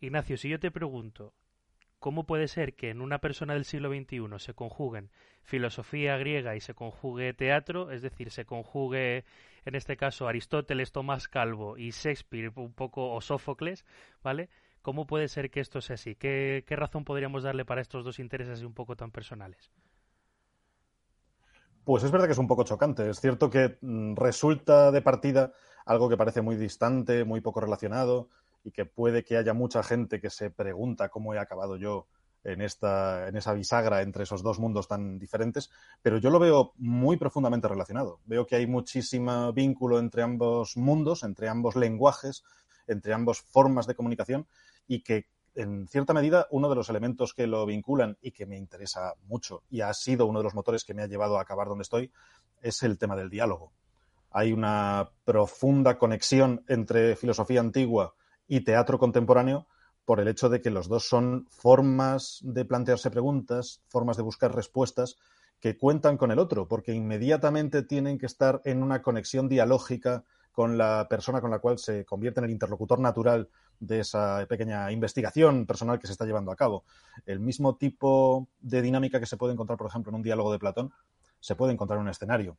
Ignacio, si yo te pregunto, ¿cómo puede ser que en una persona del siglo XXI se conjuguen filosofía griega y se conjugue teatro, es decir, se conjugue en este caso Aristóteles, Tomás Calvo y Shakespeare un poco o Sófocles, ¿vale? ¿Cómo puede ser que esto sea así? ¿Qué, qué razón podríamos darle para estos dos intereses un poco tan personales? Pues es verdad que es un poco chocante. Es cierto que mm, resulta de partida algo que parece muy distante, muy poco relacionado, y que puede que haya mucha gente que se pregunta cómo he acabado yo en, esta, en esa bisagra entre esos dos mundos tan diferentes, pero yo lo veo muy profundamente relacionado. Veo que hay muchísimo vínculo entre ambos mundos, entre ambos lenguajes, entre ambas formas de comunicación y que en cierta medida uno de los elementos que lo vinculan y que me interesa mucho y ha sido uno de los motores que me ha llevado a acabar donde estoy es el tema del diálogo. Hay una profunda conexión entre filosofía antigua y teatro contemporáneo por el hecho de que los dos son formas de plantearse preguntas, formas de buscar respuestas que cuentan con el otro, porque inmediatamente tienen que estar en una conexión dialógica con la persona con la cual se convierte en el interlocutor natural de esa pequeña investigación personal que se está llevando a cabo. El mismo tipo de dinámica que se puede encontrar, por ejemplo, en un diálogo de Platón, se puede encontrar en un escenario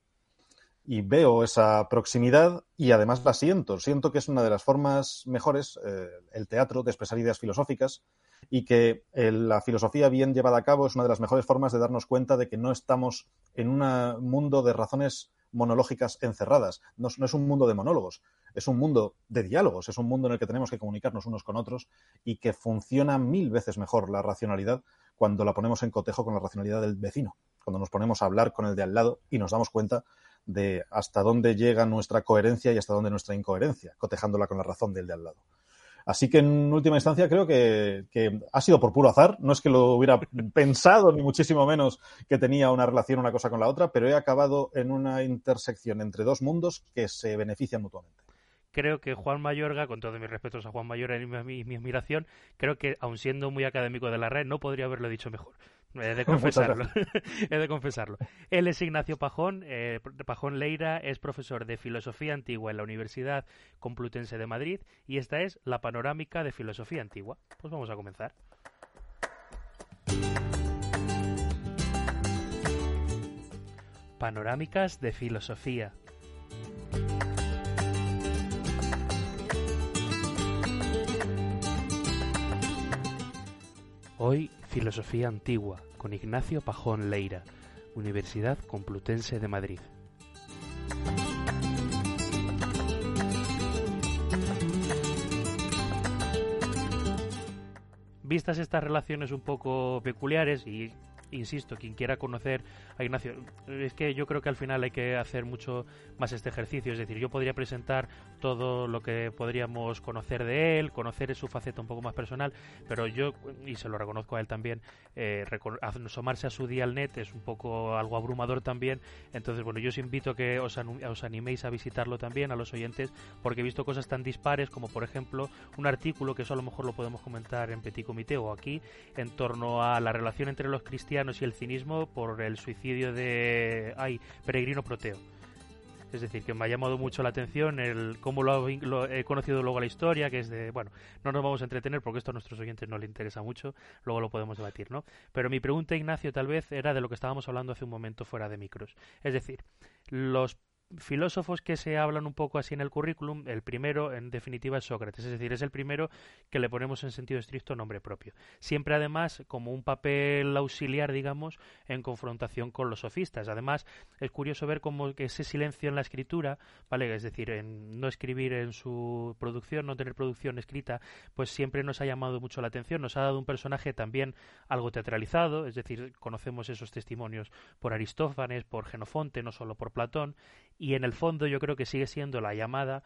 y veo esa proximidad y además la siento. Siento que es una de las formas mejores, eh, el teatro, de expresar ideas filosóficas y que la filosofía bien llevada a cabo es una de las mejores formas de darnos cuenta de que no estamos en un mundo de razones monológicas encerradas. No, es un mundo de monólogos, es un mundo de diálogos, es un mundo en el que tenemos que comunicarnos unos con otros y que funciona mil veces mejor la racionalidad cuando la ponemos en cotejo con la racionalidad del vecino, cuando nos ponemos a hablar con el de al lado y nos damos cuenta de hasta dónde llega nuestra coherencia y hasta dónde nuestra incoherencia, cotejándola con la razón del de al lado. Así que en última instancia creo que, ha sido por puro azar. No es que lo hubiera pensado, ni muchísimo menos que tenía una relación una cosa con la otra, pero he acabado en una intersección entre dos mundos que se benefician mutuamente creo que Juan Mayorga, con todos mis respetos a Juan Mayorga y mi, mi, admiración, creo que, aun siendo muy académico de la red, no podría haberlo dicho mejor. He de confesarlo. He de confesarlo. Él es Ignacio Pajón. Eh, Pajón Leira es profesor de Filosofía Antigua en la Universidad Complutense de Madrid y esta es la panorámica de Filosofía Antigua. Pues vamos a comenzar. Panorámicas de Filosofía. Hoy Filosofía Antigua, con Ignacio Pajón Leira, Universidad Complutense de Madrid. Vistas estas relaciones un poco peculiares y insisto, quien quiera conocer a Ignacio, es que yo creo que al final hay que hacer mucho más este ejercicio. Es decir, yo podría presentar todo lo que podríamos conocer de él, conocer su faceta un poco más personal, pero yo, y se lo reconozco a él también, eh, a su net es un poco algo abrumador también. Entonces, bueno, yo os invito a que os, os animéis a visitarlo también, a los oyentes, porque he visto cosas tan dispares como, por ejemplo, un artículo que eso a lo mejor lo podemos comentar en Petit Comité o aquí, en torno a la relación entre los cristianos y el cinismo por el suicidio de ay, Peregrino Proteo. Es decir, que me ha llamado mucho la atención el cómo lo, he conocido luego la historia, que es de, bueno, no nos vamos a entretener porque esto a nuestros oyentes no les interesa mucho, luego lo podemos debatir, ¿no? Pero mi pregunta, Ignacio, tal vez era de lo que estábamos hablando hace un momento fuera de micros. Es decir, los filósofos que se hablan un poco así en el currículum, el primero en definitiva es Sócrates, es decir, es el primero que le ponemos en sentido estricto nombre propio. Siempre además como un papel auxiliar, digamos, en confrontación con los sofistas. Además, es curioso ver cómo ese silencio en la escritura, ¿vale? Es decir, en no escribir en su producción, no tener producción escrita, pues siempre nos ha llamado mucho la atención, nos ha dado un personaje también algo teatralizado, es decir, conocemos esos testimonios por Aristófanes, por Genofonte, no solo por Platón, y en el fondo yo creo que sigue siendo la llamada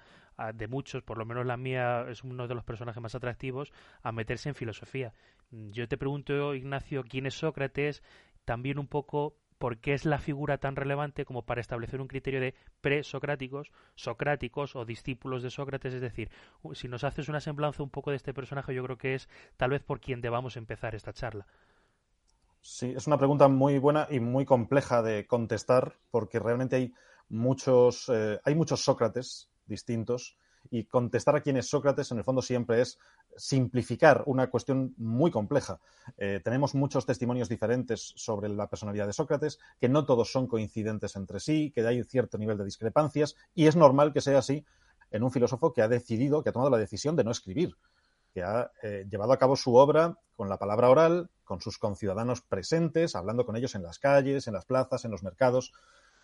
de muchos, por lo menos la mía es uno de los personajes más atractivos, a meterse en filosofía. Yo te pregunto, Ignacio, ¿quién es Sócrates? También un poco por qué es la figura tan relevante como para establecer un criterio de presocráticos, socráticos o discípulos de Sócrates. Es decir, si nos haces una semblanza un poco de este personaje, yo creo que es tal vez por quien debamos empezar esta charla. Sí, es una pregunta muy buena y muy compleja de contestar porque realmente hay muchos, eh, hay muchos Sócrates distintos y contestar a quién es Sócrates en el fondo siempre es simplificar una cuestión muy compleja. Eh, tenemos muchos testimonios diferentes sobre la personalidad de Sócrates, que no todos son coincidentes entre sí, que hay cierto nivel de discrepancias, y es normal que sea así en un filósofo que ha decidido, que ha tomado la decisión de no escribir, que ha eh, llevado a cabo su obra con la palabra oral, con sus conciudadanos presentes, hablando con ellos en las calles, en las plazas, en los mercados.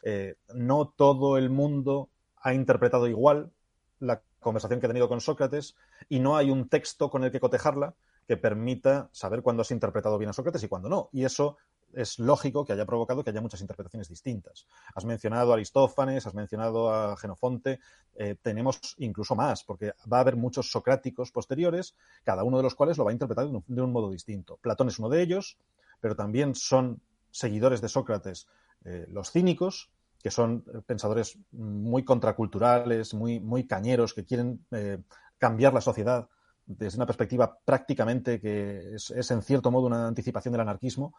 Eh, no todo el mundo ha interpretado igual la conversación que ha tenido con Sócrates y no hay un texto con el que cotejarla que permita saber cuándo has interpretado bien a Sócrates y cuándo no. Y eso es lógico que haya provocado que haya muchas interpretaciones distintas. Has mencionado a Aristófanes, has mencionado a Genofonte, eh, tenemos incluso más, porque va a haber muchos socráticos posteriores, cada uno de los cuales lo va a interpretar de un, modo distinto. Platón es uno de ellos, pero también son seguidores de Sócrates eh, los cínicos, que son pensadores muy contraculturales, muy, muy cañeros, que quieren eh, cambiar la sociedad desde una perspectiva prácticamente que es, en cierto modo una anticipación del anarquismo.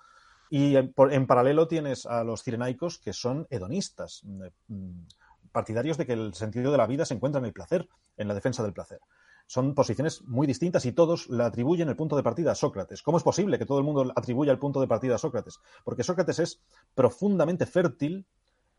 Y en, paralelo tienes a los cirenaicos que son hedonistas, mm, partidarios de que el sentido de la vida se encuentra en el placer, en la defensa del placer. Son posiciones muy distintas y todos le atribuyen el punto de partida a Sócrates. ¿Cómo es posible que todo el mundo atribuya el punto de partida a Sócrates? Porque Sócrates es profundamente fértil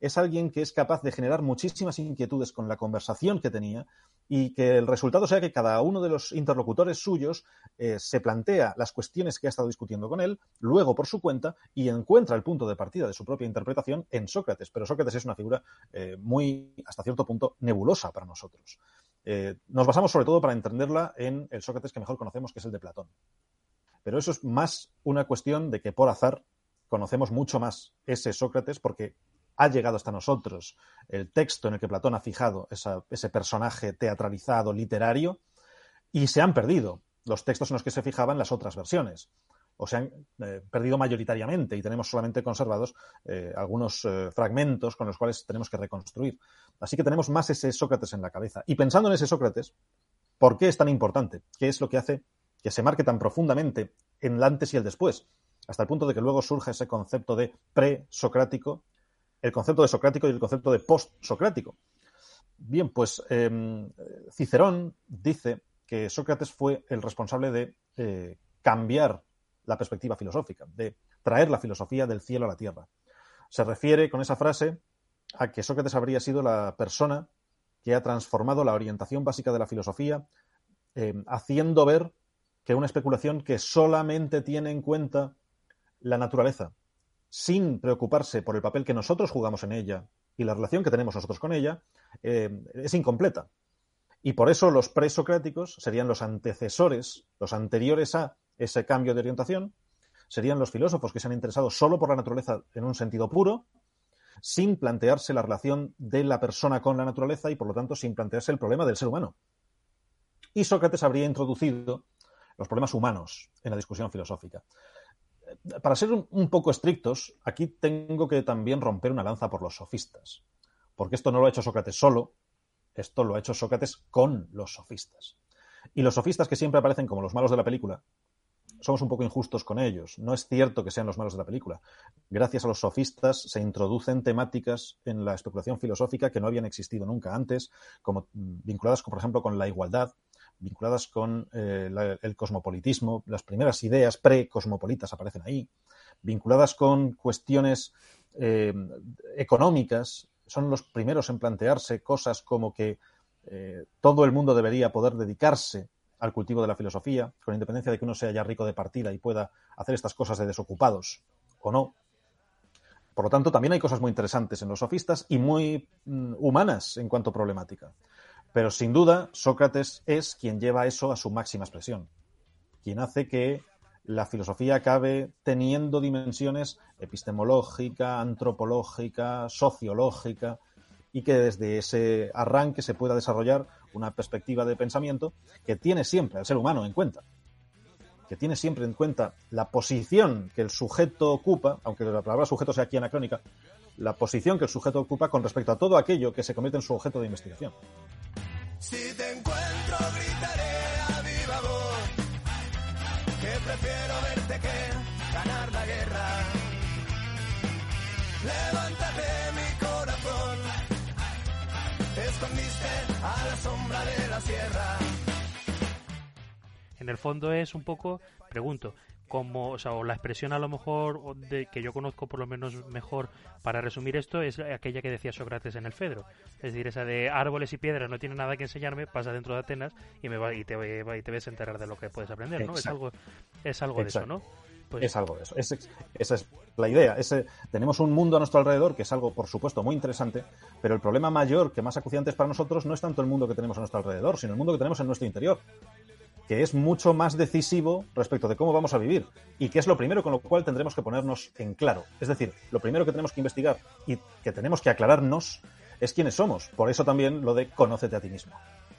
es alguien que es capaz de generar muchísimas inquietudes con la conversación que tenía y que el resultado sea que cada uno de los interlocutores suyos eh, se plantea las cuestiones que ha estado discutiendo con él, luego por su cuenta, y encuentra el punto de partida de su propia interpretación en Sócrates. Pero Sócrates es una figura eh, muy, hasta cierto punto, nebulosa para nosotros. Eh, nos basamos sobre todo para entenderla en el Sócrates que mejor conocemos, que es el de Platón. Pero eso es más una cuestión de que por azar conocemos mucho más ese Sócrates porque ha llegado hasta nosotros el texto en el que Platón ha fijado ese personaje teatralizado, literario, y se han perdido los textos en los que se fijaban las otras versiones. O se han eh, perdido mayoritariamente y tenemos solamente conservados eh, algunos eh, fragmentos con los cuales tenemos que reconstruir. Así que tenemos más ese Sócrates en la cabeza. Y pensando en ese Sócrates, ¿por qué es tan importante? ¿Qué es lo que hace que se marque tan profundamente en el antes y el después? Hasta el punto de que luego surge ese concepto de pre-socrático el concepto de socrático y el concepto de post-socrático. Bien, pues em, Cicerón dice que Sócrates fue el responsable de cambiar la perspectiva filosófica, de traer la filosofía del cielo a la tierra. Se refiere con esa frase a que Sócrates habría sido la persona que ha transformado la orientación básica de la filosofía, em, haciendo ver que una especulación que solamente tiene en cuenta la naturaleza, sin preocuparse por el papel que nosotros jugamos en ella y la relación que tenemos nosotros con ella, eh, es incompleta. Y por eso los presocráticos serían los antecesores, los anteriores a ese cambio de orientación, serían los filósofos que se han interesado solo por la naturaleza en un sentido puro, sin plantearse la relación de la persona con la naturaleza y, por lo tanto, sin plantearse el problema del ser humano. Y Sócrates habría introducido los problemas humanos en la discusión filosófica para ser un, poco estrictos, aquí tengo que también romper una lanza por los sofistas, porque esto no lo ha hecho Sócrates solo, esto lo ha hecho Sócrates con los sofistas. Y los sofistas que siempre aparecen como los malos de la película, somos un poco injustos con ellos. No es cierto que sean los malos de la película. Gracias a los sofistas se introducen temáticas en la especulación filosófica que no habían existido nunca antes, como vinculadas, por ejemplo, con la igualdad, vinculadas con eh, el cosmopolitismo, las primeras ideas pre-cosmopolitas aparecen ahí, vinculadas con cuestiones eh, económicas, son los primeros en plantearse cosas como que eh, todo el mundo debería poder dedicarse al cultivo de la filosofía, con independencia de que uno sea ya rico de partida y pueda hacer estas cosas de desocupados o no. Por lo tanto, también hay cosas muy interesantes en los sofistas y muy mm, humanas en cuanto a problemática. Pero sin duda, Sócrates es quien lleva eso a su máxima expresión, quien hace que la filosofía acabe teniendo dimensiones epistemológica, antropológica, sociológica, y que desde ese arranque se pueda desarrollar una perspectiva de pensamiento que tiene siempre al ser humano en cuenta, que tiene siempre en cuenta la posición que el sujeto ocupa, aunque la palabra sujeto sea aquí anacrónica, la posición que el sujeto ocupa con respecto a todo aquello que se convierte en su objeto de investigación. Si te encuentro gritaré a viva voz que prefiero verte que ganar la guerra. Levántate sierra. En el fondo es un poco, pregunto, como, o sea, o la expresión a lo mejor de, que yo conozco por lo menos mejor para resumir esto es aquella que decía Sócrates en el Fedro. Es decir, esa de árboles y piedras no tiene nada que enseñarme, pasa dentro de Atenas y me va y te, y te ves a enterar de lo que puedes aprender, ¿no? Es algo, es algo de eso, ¿no? Pues... Es algo de eso. esa es la idea. Tenemos un mundo a nuestro alrededor que es algo, por supuesto, muy interesante, pero el problema mayor que más acuciante es para nosotros no es tanto el mundo que tenemos a nuestro alrededor, sino el mundo que tenemos en nuestro interior que es mucho más decisivo respecto de cómo vamos a vivir y que es lo primero con lo cual tendremos que ponernos en claro. Es decir, lo primero que tenemos que investigar y que tenemos que aclararnos es quiénes somos. Por eso también lo de conócete a ti mismo.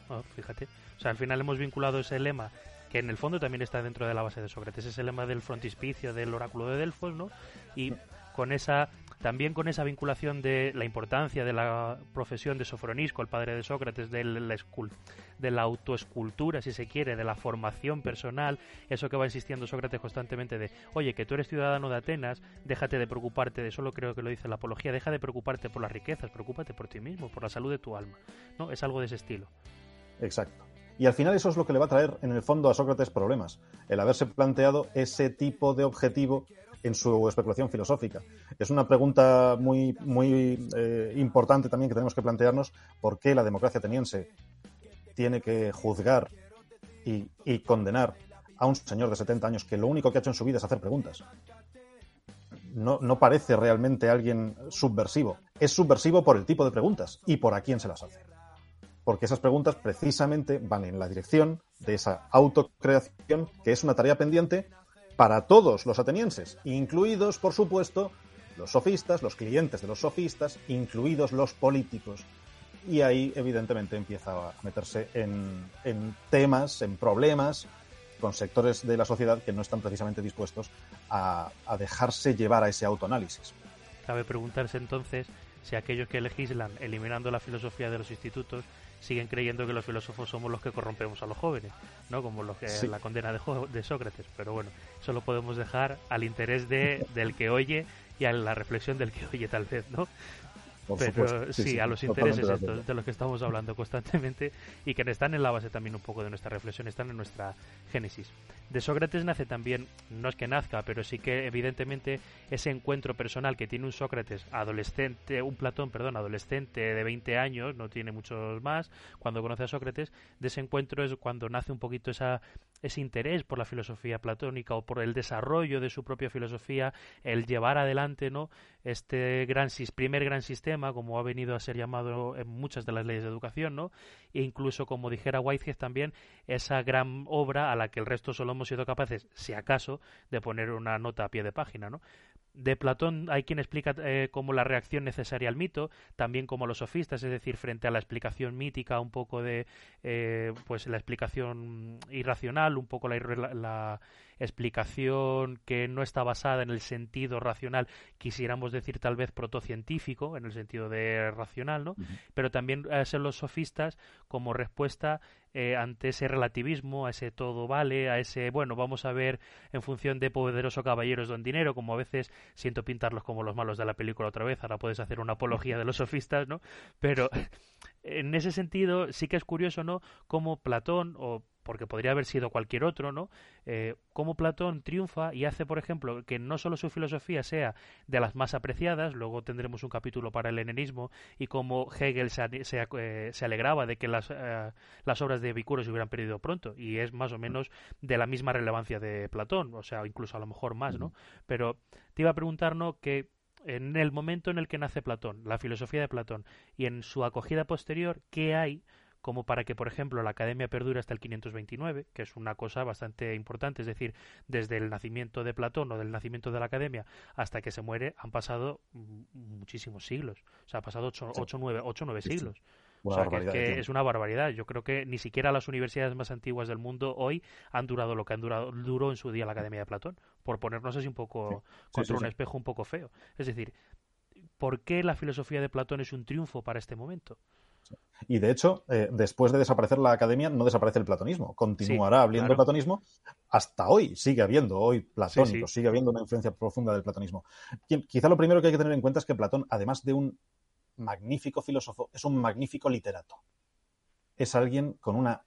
Oh, fíjate. O sea, al final hemos vinculado ese lema que en el fondo también está dentro de la base de Sócrates, ese lema del frontispicio del oráculo de Delfos, ¿no? Y con esa también con esa vinculación de la importancia de la profesión de Sofronisco, el padre de Sócrates, de la, de la autoescultura, si se quiere, de la formación personal, eso que va insistiendo Sócrates constantemente de, oye, que tú eres ciudadano de Atenas, déjate de preocuparte, de eso lo creo que lo dice la apología, deja de preocuparte por las riquezas, preocúpate por ti mismo, por la salud de tu alma, ¿no? Es algo de ese estilo. Exacto. Y al final eso es lo que le va a traer en el fondo a Sócrates problemas, el haberse planteado ese tipo de objetivo en su especulación filosófica. Es una pregunta muy, muy eh, importante también que tenemos que plantearnos por qué la democracia ateniense tiene que juzgar y, y, condenar a un señor de 70 años que lo único que ha hecho en su vida es hacer preguntas. No, no parece realmente alguien subversivo. Es subversivo por el tipo de preguntas y por a quién se las hace. Porque esas preguntas precisamente van en la dirección de esa autocreación, que es una tarea pendiente para todos los atenienses, incluidos, por supuesto, los sofistas, los clientes de los sofistas, incluidos los políticos. Y ahí, evidentemente, empieza a meterse en, temas, en problemas, con sectores de la sociedad que no están precisamente dispuestos a, a dejarse llevar a ese autoanálisis. Cabe preguntarse entonces si aquellos que legislan eliminando la filosofía de los institutos siguen creyendo que los filósofos somos los que corrompemos a los jóvenes, ¿no? Como los que la condena de, de, Sócrates. Pero bueno, eso lo podemos dejar al interés de, del que oye y a la reflexión del que oye tal vez, ¿no? Pero sí, a los intereses estos de los que estamos hablando constantemente y que están en la base también un poco de nuestra reflexión, están en nuestra génesis. De Sócrates nace también, no es que nazca, pero sí que evidentemente ese encuentro personal que tiene un Sócrates adolescente, un Platón, perdón, adolescente de 20 años, no tiene muchos más, cuando conoce a Sócrates, de ese encuentro es cuando nace un poquito esa ese interés por la filosofía platónica o por el desarrollo de su propia filosofía, el llevar adelante no este gran primer gran sistema, como ha venido a ser llamado en muchas de las leyes de educación, ¿no? E incluso, como dijera Whitehead también, esa gran obra a la que el resto solo hemos sido capaces, si acaso, de poner una nota a pie de página, ¿no? De Platón hay quien explica eh, como la reacción necesaria al mito, también como los sofistas, es decir, frente a la explicación mítica, un poco de eh, pues la explicación irracional, un poco la, la, explicación que no está basada en el sentido racional, quisiéramos decir tal vez protocientífico, en el sentido de racional, ¿no? Pero también a ser los sofistas como respuesta eh, ante ese relativismo, a ese todo vale, a ese, bueno, vamos a ver en función de poderoso caballeros don dinero, como a veces siento pintarlos como los malos de la película otra vez, ahora puedes hacer una apología de los sofistas, ¿no? Pero en ese sentido sí que es curioso, ¿no? Como Platón o porque podría haber sido cualquier otro, ¿no? Eh, cómo Platón triunfa y hace, por ejemplo, que no solo su filosofía sea de las más apreciadas, luego tendremos un capítulo para el helenismo, y cómo Hegel se, eh, se, alegraba de que las, eh, las obras de Epicuro se hubieran perdido pronto, y es más o menos de la misma relevancia de Platón, o sea, incluso a lo mejor más, ¿no? Pero te iba a preguntar, ¿no? Que en el momento en el que nace Platón, la filosofía de Platón, y en su acogida posterior, ¿qué hay como para que, por ejemplo, la academia perdure hasta el 529, que es una cosa bastante importante, es decir, desde el nacimiento de Platón o del nacimiento de la academia hasta que se muere han pasado muchísimos siglos, o sea, ha pasado 8 o 9 siglos. o sea, que, es, una barbaridad. Yo creo que ni siquiera las universidades más antiguas del mundo hoy han durado lo que han durado, duró en su día la Academia de Platón, por ponernos así un poco contra un espejo un poco feo. Es decir, ¿por qué la filosofía de Platón es un triunfo para este momento? Y de hecho, eh, después de desaparecer la academia, no desaparece el platonismo. Continuará habiendo platonismo. Hasta hoy sigue habiendo, hoy platónico, sigue habiendo una influencia profunda del platonismo. Quizá lo primero que hay que tener en cuenta es que Platón, además de un magnífico filósofo, es un magnífico literato. Es alguien con una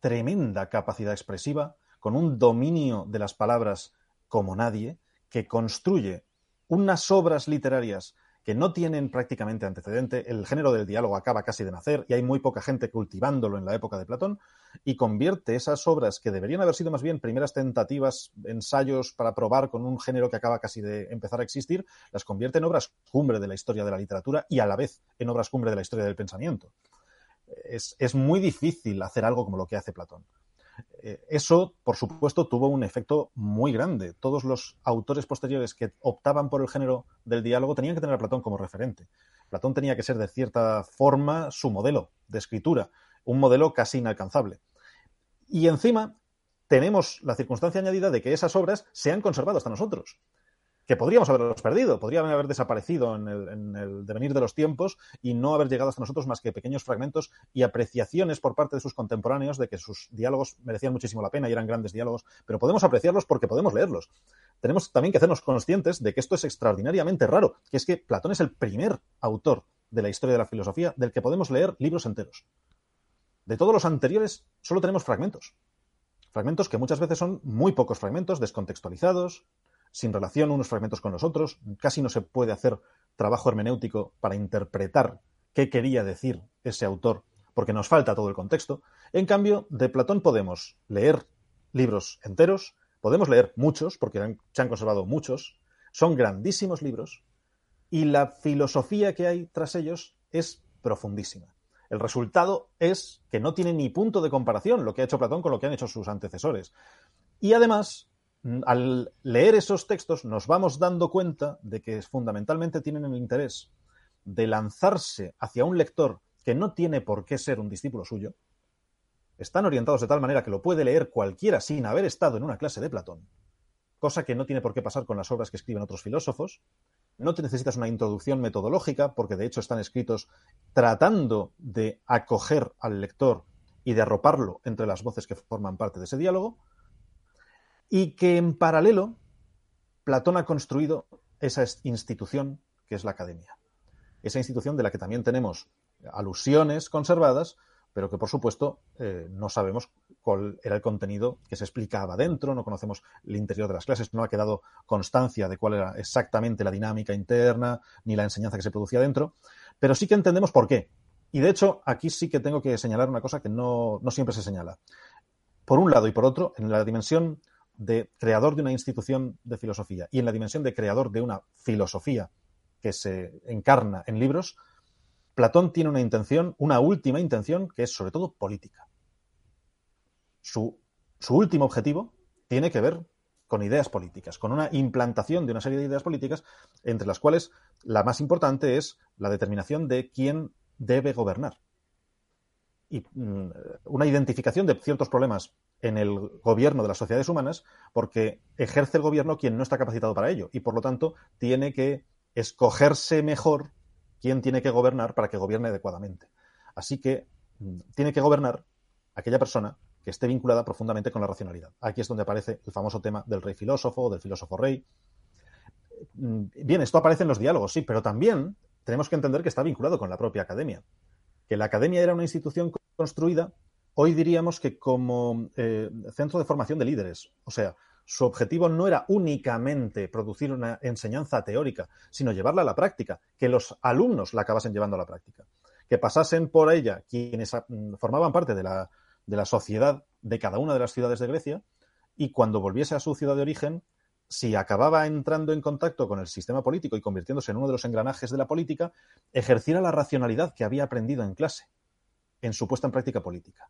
tremenda capacidad expresiva, con un dominio de las palabras como nadie, que construye unas obras literarias que no tienen prácticamente antecedente, el género del diálogo acaba casi de nacer y hay muy poca gente cultivándolo en la época de Platón, y convierte esas obras que deberían haber sido más bien primeras tentativas, ensayos para probar con un género que acaba casi de empezar a existir, las convierte en obras cumbre de la historia de la literatura y a la vez en obras cumbre de la historia del pensamiento. Es, es muy difícil hacer algo como lo que hace Platón. Eh, eso, por supuesto, tuvo un efecto muy grande. Todos los autores posteriores que optaban por el género del diálogo tenían que tener a Platón como referente. Platón tenía que ser, de cierta forma, su modelo de escritura, un modelo casi inalcanzable. Y encima tenemos la circunstancia añadida de que esas obras se han conservado hasta nosotros que podríamos haberlos perdido, podrían haber desaparecido en el, devenir de los tiempos y no haber llegado hasta nosotros más que pequeños fragmentos y apreciaciones por parte de sus contemporáneos de que sus diálogos merecían muchísimo la pena y eran grandes diálogos, pero podemos apreciarlos porque podemos leerlos. Tenemos también que hacernos conscientes de que esto es extraordinariamente raro, que es que Platón es el primer autor de la historia de la filosofía del que podemos leer libros enteros. De todos los anteriores solo tenemos fragmentos. Fragmentos que muchas veces son muy pocos fragmentos, descontextualizados, sin relación unos fragmentos con los otros, casi no se puede hacer trabajo hermenéutico para interpretar qué quería decir ese autor, porque nos falta todo el contexto. En cambio, de Platón podemos leer libros enteros, podemos leer muchos, porque se han conservado muchos, son grandísimos libros, y la filosofía que hay tras ellos es profundísima. El resultado es que no tiene ni punto de comparación lo que ha hecho Platón con lo que han hecho sus antecesores. Y además, al leer esos textos nos vamos dando cuenta de que fundamentalmente tienen el interés de lanzarse hacia un lector que no tiene por qué ser un discípulo suyo, están orientados de tal manera que lo puede leer cualquiera sin haber estado en una clase de Platón, cosa que no tiene por qué pasar con las obras que escriben otros filósofos. No te necesitas una introducción metodológica, porque de hecho están escritos tratando de acoger al lector y de arroparlo entre las voces que forman parte de ese diálogo, y que en paralelo Platón ha construido esa institución que es la academia. Esa institución de la que también tenemos alusiones conservadas, pero que por supuesto eh, no sabemos cuál era el contenido que se explicaba dentro, no conocemos el interior de las clases, no ha quedado constancia de cuál era exactamente la dinámica interna ni la enseñanza que se producía dentro, pero sí que entendemos por qué. Y de hecho, aquí sí que tengo que señalar una cosa que no, no siempre se señala. Por un lado y por otro, en la dimensión de creador de una institución de filosofía y en la dimensión de creador de una filosofía que se encarna en libros, Platón tiene una intención, una última intención, que es sobre todo política. Su, su último objetivo tiene que ver con ideas políticas, con una implantación de una serie de ideas políticas, entre las cuales la más importante es la determinación de quién debe gobernar. Y mm, una identificación de ciertos problemas en el gobierno de las sociedades humanas porque ejerce el gobierno quien no está capacitado para ello y por lo tanto tiene que escogerse mejor quién tiene que gobernar para que gobierne adecuadamente. Así que mm, tiene que gobernar aquella persona que esté vinculada profundamente con la racionalidad. Aquí es donde aparece el famoso tema del rey filósofo o del filósofo rey. Mm, bien, esto aparece en los diálogos, sí, pero también tenemos que entender que está vinculado con la propia academia. Que la academia era una institución construida hoy diríamos que como eh, centro de formación de líderes. O sea, su objetivo no era únicamente producir una enseñanza teórica, sino llevarla a la práctica, que los alumnos la acabasen llevando a la práctica, que pasasen por ella quienes mm, formaban parte de la sociedad de cada una de las ciudades de Grecia y cuando volviese a su ciudad de origen, si acababa entrando en contacto con el sistema político y convirtiéndose en uno de los engranajes de la política, ejerciera la racionalidad que había aprendido en clase, en su puesta en práctica política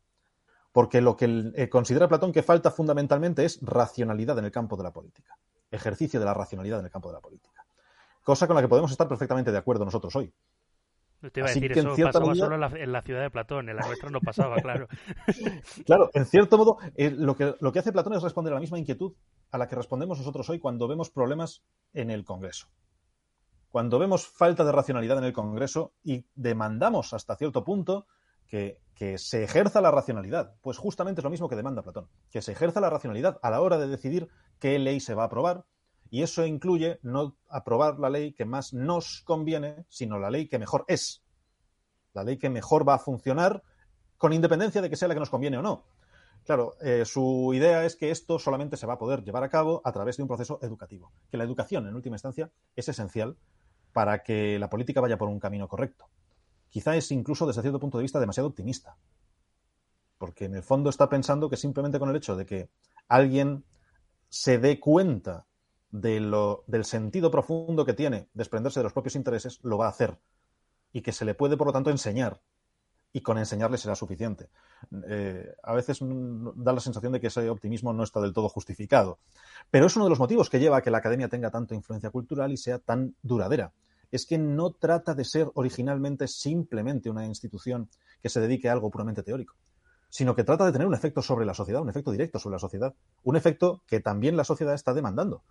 porque lo que eh, considera Platón que falta fundamentalmente es racionalidad en el campo de la política, ejercicio de la racionalidad en el campo de la política. Cosa con la que podemos estar perfectamente de acuerdo nosotros hoy. Te iba a decir, eso pasaba solo en la, ciudad de Platón, en la nuestra no pasaba, claro. claro, en cierto modo, eh, lo, que, lo que hace Platón es responder a la misma inquietud a la que respondemos nosotros hoy cuando vemos problemas en el Congreso. Cuando vemos falta de racionalidad en el Congreso y demandamos hasta cierto punto que, se ejerza la racionalidad. Pues justamente es lo mismo que demanda Platón, que se ejerza la racionalidad a la hora de decidir qué ley se va a aprobar, y eso incluye no aprobar la ley que más nos conviene, sino la ley que mejor es, la ley que mejor va a funcionar con independencia de que sea la que nos conviene o no. Claro, eh, su idea es que esto solamente se va a poder llevar a cabo a través de un proceso educativo, que la educación, en última instancia, es esencial para que la política vaya por un camino correcto. Quizá es incluso desde cierto punto de vista demasiado optimista, porque en el fondo está pensando que simplemente con el hecho de que alguien se dé cuenta de lo, del sentido profundo que tiene desprenderse de los propios intereses, lo va a hacer. Y que se le puede, por lo tanto, enseñar. Y con enseñarle será suficiente. Eh, a veces da la sensación de que ese optimismo no está del todo justificado. Pero es uno de los motivos que lleva a que la academia tenga tanta influencia cultural y sea tan duradera. Es que no trata de ser originalmente simplemente una institución que se dedique a algo puramente teórico sino que trata de tener un efecto sobre la sociedad, un efecto directo sobre la sociedad, un efecto que también la sociedad está demandando,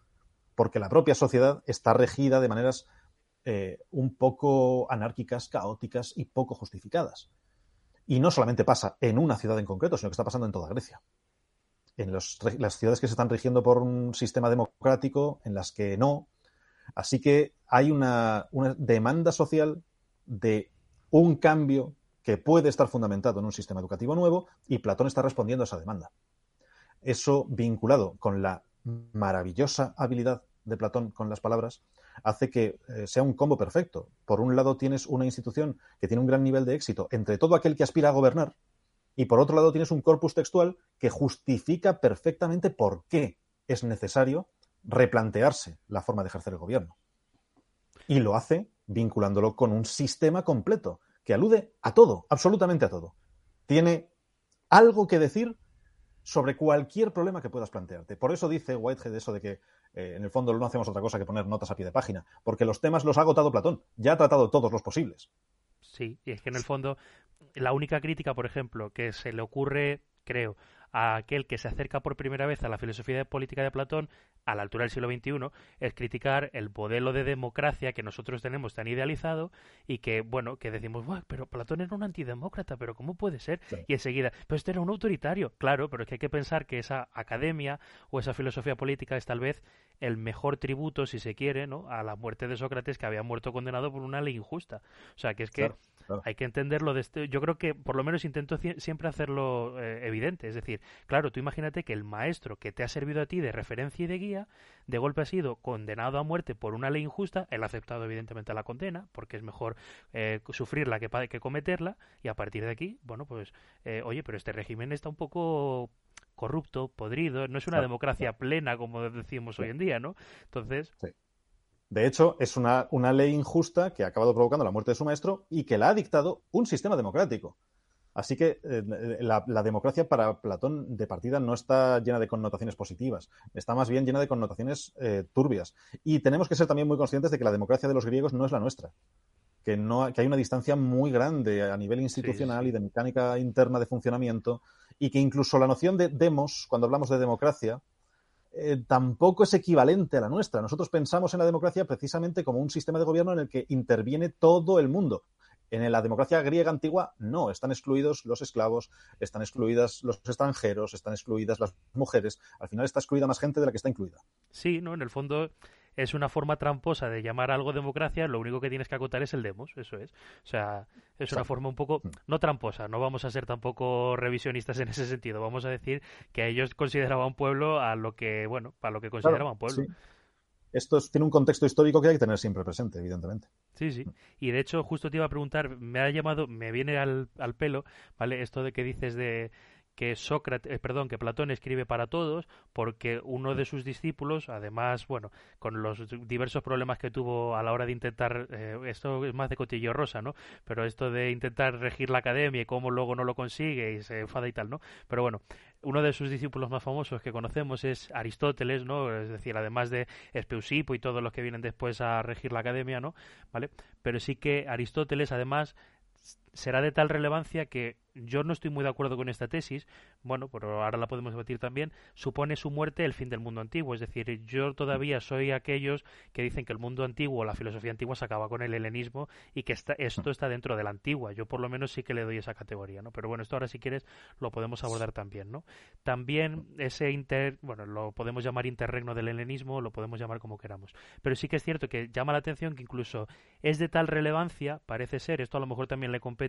porque la propia sociedad está regida de maneras eh, un poco anárquicas, caóticas y poco justificadas. Y no solamente pasa en una ciudad en concreto, sino que está pasando en toda Grecia. En las ciudades que se están rigiendo por un sistema democrático, en las que no. Así que hay una demanda social de un cambio que puede estar fundamentado en un sistema educativo nuevo y Platón está respondiendo a esa demanda. Eso vinculado con la maravillosa habilidad de Platón con las palabras hace que eh, sea un combo perfecto. Por un lado tienes una institución que tiene un gran nivel de éxito entre todo aquel que aspira a gobernar y por otro lado tienes un corpus textual que justifica perfectamente por qué es necesario replantearse la forma de ejercer el gobierno. Y lo hace vinculándolo con un sistema completo que alude a todo, absolutamente a todo. Tiene algo que decir sobre cualquier problema que puedas plantearte. Por eso dice Whitehead eso de que eh, en el fondo no hacemos otra cosa que poner notas a pie de página, porque los temas los ha agotado Platón, ya ha tratado todos los posibles. Sí, y es que en el fondo la única crítica, por ejemplo, que se le ocurre, creo, a aquel que se acerca por primera vez a la filosofía de política de Platón a la altura del siglo XXI es criticar el modelo de democracia que nosotros tenemos tan idealizado y que, bueno, que decimos, pero Platón era un antidemócrata, pero ¿cómo puede ser? Y enseguida, pues este era un autoritario. Claro, pero es que hay que pensar que esa academia o esa filosofía política es tal vez el mejor tributo, si se quiere, ¿no? a la muerte de Sócrates que había muerto condenado por una ley injusta. O sea, que es que hay que entenderlo de este. Yo creo que por lo menos intento siempre hacerlo eh, evidente. Es decir, claro, tú imagínate que el maestro que te ha servido a ti de referencia y de guía, de golpe ha sido condenado a muerte por una ley injusta. Él ha aceptado, evidentemente, la condena, porque es mejor eh, sufrirla que, que cometerla. Y a partir de aquí, bueno, pues, eh, oye, pero este régimen está un poco corrupto, podrido, no es una democracia plena como decimos hoy en día, ¿no? Entonces, de hecho, es una, ley injusta que ha acabado provocando la muerte de su maestro y que la ha dictado un sistema democrático. Así que eh, la, democracia para Platón de partida no está llena de connotaciones positivas, está más bien llena de connotaciones eh, turbias. Y tenemos que ser también muy conscientes de que la democracia de los griegos no es la nuestra, que, no, que hay una distancia muy grande a nivel institucional y de mecánica interna de funcionamiento, y que incluso la noción de demos, cuando hablamos de democracia, eh, tampoco es equivalente a la nuestra. Nosotros pensamos en la democracia precisamente como un sistema de gobierno en el que interviene todo el mundo. En la democracia griega antigua no, están excluidos los esclavos, están excluidas los extranjeros, están excluidas las mujeres. Al final está excluida más gente de la que está incluida. Sí, no, en el fondo es una forma tramposa de llamar algo democracia, lo único que tienes que acotar es el demos, eso es. O sea, es una forma un poco, mm. no tramposa, no vamos a ser tampoco revisionistas en ese sentido, vamos a decir que ellos consideraban pueblo a lo que, bueno, a lo que consideraban pueblo. Esto tiene un contexto histórico que hay que tener siempre presente, evidentemente. Sí, sí. Mm. Y de hecho, justo te iba a preguntar, me ha llamado, me viene al, al pelo, ¿vale? Esto de que dices de que Sócrates, eh, perdón, que Platón escribe para todos, porque uno de sus discípulos, además, bueno, con los diversos problemas que tuvo a la hora de intentar, eh, esto es más de cotillo rosa, ¿no? Pero esto de intentar regir la academia y cómo luego no lo consigue y se enfada y tal, ¿no? Pero bueno, uno de sus discípulos más famosos que conocemos es Aristóteles, ¿no? Es decir, además de Espeusipo y todos los que vienen después a regir la academia, ¿no? ¿Vale? Pero sí que Aristóteles, además, será de tal relevancia que yo no estoy muy de acuerdo con esta tesis, bueno, pero ahora la podemos debatir también, supone su muerte el fin del mundo antiguo. Es decir, yo todavía soy aquellos que dicen que el mundo antiguo, la filosofía antigua se acaba con el helenismo y que esto está dentro de la antigua. Yo por lo menos sí que le doy esa categoría, ¿no? Pero bueno, esto ahora si quieres lo podemos abordar también, ¿no? También ese inter, bueno, lo podemos llamar interregno del helenismo, lo podemos llamar como queramos. Pero sí que es cierto que llama la atención que incluso es de tal relevancia, parece ser, esto a lo mejor también le compete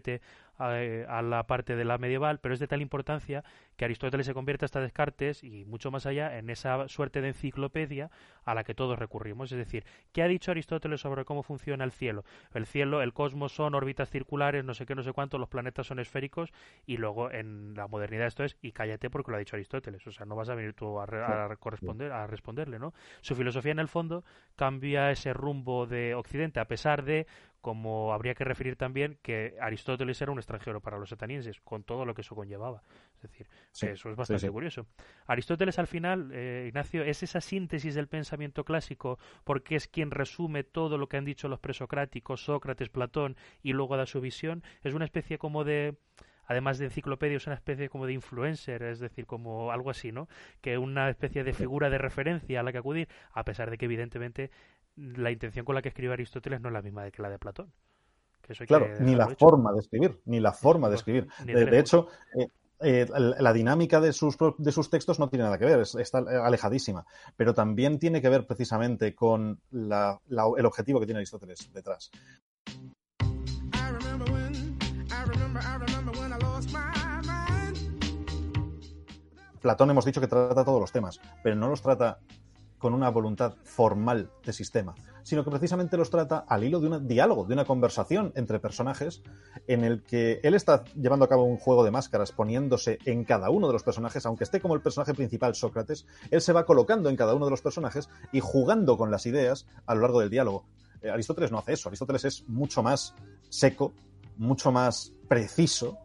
eh, a, la parte de la medieval, pero es de tal importancia que Aristóteles se convierte hasta Descartes y mucho más allá en esa suerte de enciclopedia a la que todos recurrimos. Es decir, ¿qué ha dicho Aristóteles sobre cómo funciona el cielo? El cielo, el cosmos son órbitas circulares, no sé qué, no sé cuánto, los planetas son esféricos y luego en la modernidad esto es, y cállate porque lo ha dicho Aristóteles, o sea, no vas a venir tú a, a corresponder, a responderle, ¿no? Su filosofía en el fondo cambia ese rumbo de Occidente a pesar de como habría que referir también que Aristóteles era un extranjero para los atenienses, con todo lo que eso conllevaba. Es decir, eso es bastante curioso. Aristóteles al final, eh, Ignacio, es esa síntesis del pensamiento clásico porque es quien resume todo lo que han dicho los presocráticos, Sócrates, Platón, y luego da su visión. Es una especie como de además de enciclopedia, es una especie como de influencer, es decir, como algo así, ¿no? Que una especie de figura de referencia a la que acudir, a pesar de que evidentemente la intención con la que escribe Aristóteles no es la misma que la de Platón. claro, ni la forma de escribir, ni la forma de escribir. De, hecho, eh, eh, la dinámica de sus, de sus textos no tiene nada que ver, está alejadísima, pero también tiene que ver precisamente con el objetivo que tiene Aristóteles detrás. Platón hemos dicho que trata todos los temas, pero no los trata con una voluntad formal de sistema, sino que precisamente los trata al hilo de un diálogo, de una conversación entre personajes en el que él está llevando a cabo un juego de máscaras, poniéndose en cada uno de los personajes, aunque esté como el personaje principal Sócrates, él se va colocando en cada uno de los personajes y jugando con las ideas a lo largo del diálogo. Eh, Aristóteles no hace eso, Aristóteles es mucho más seco, mucho más preciso,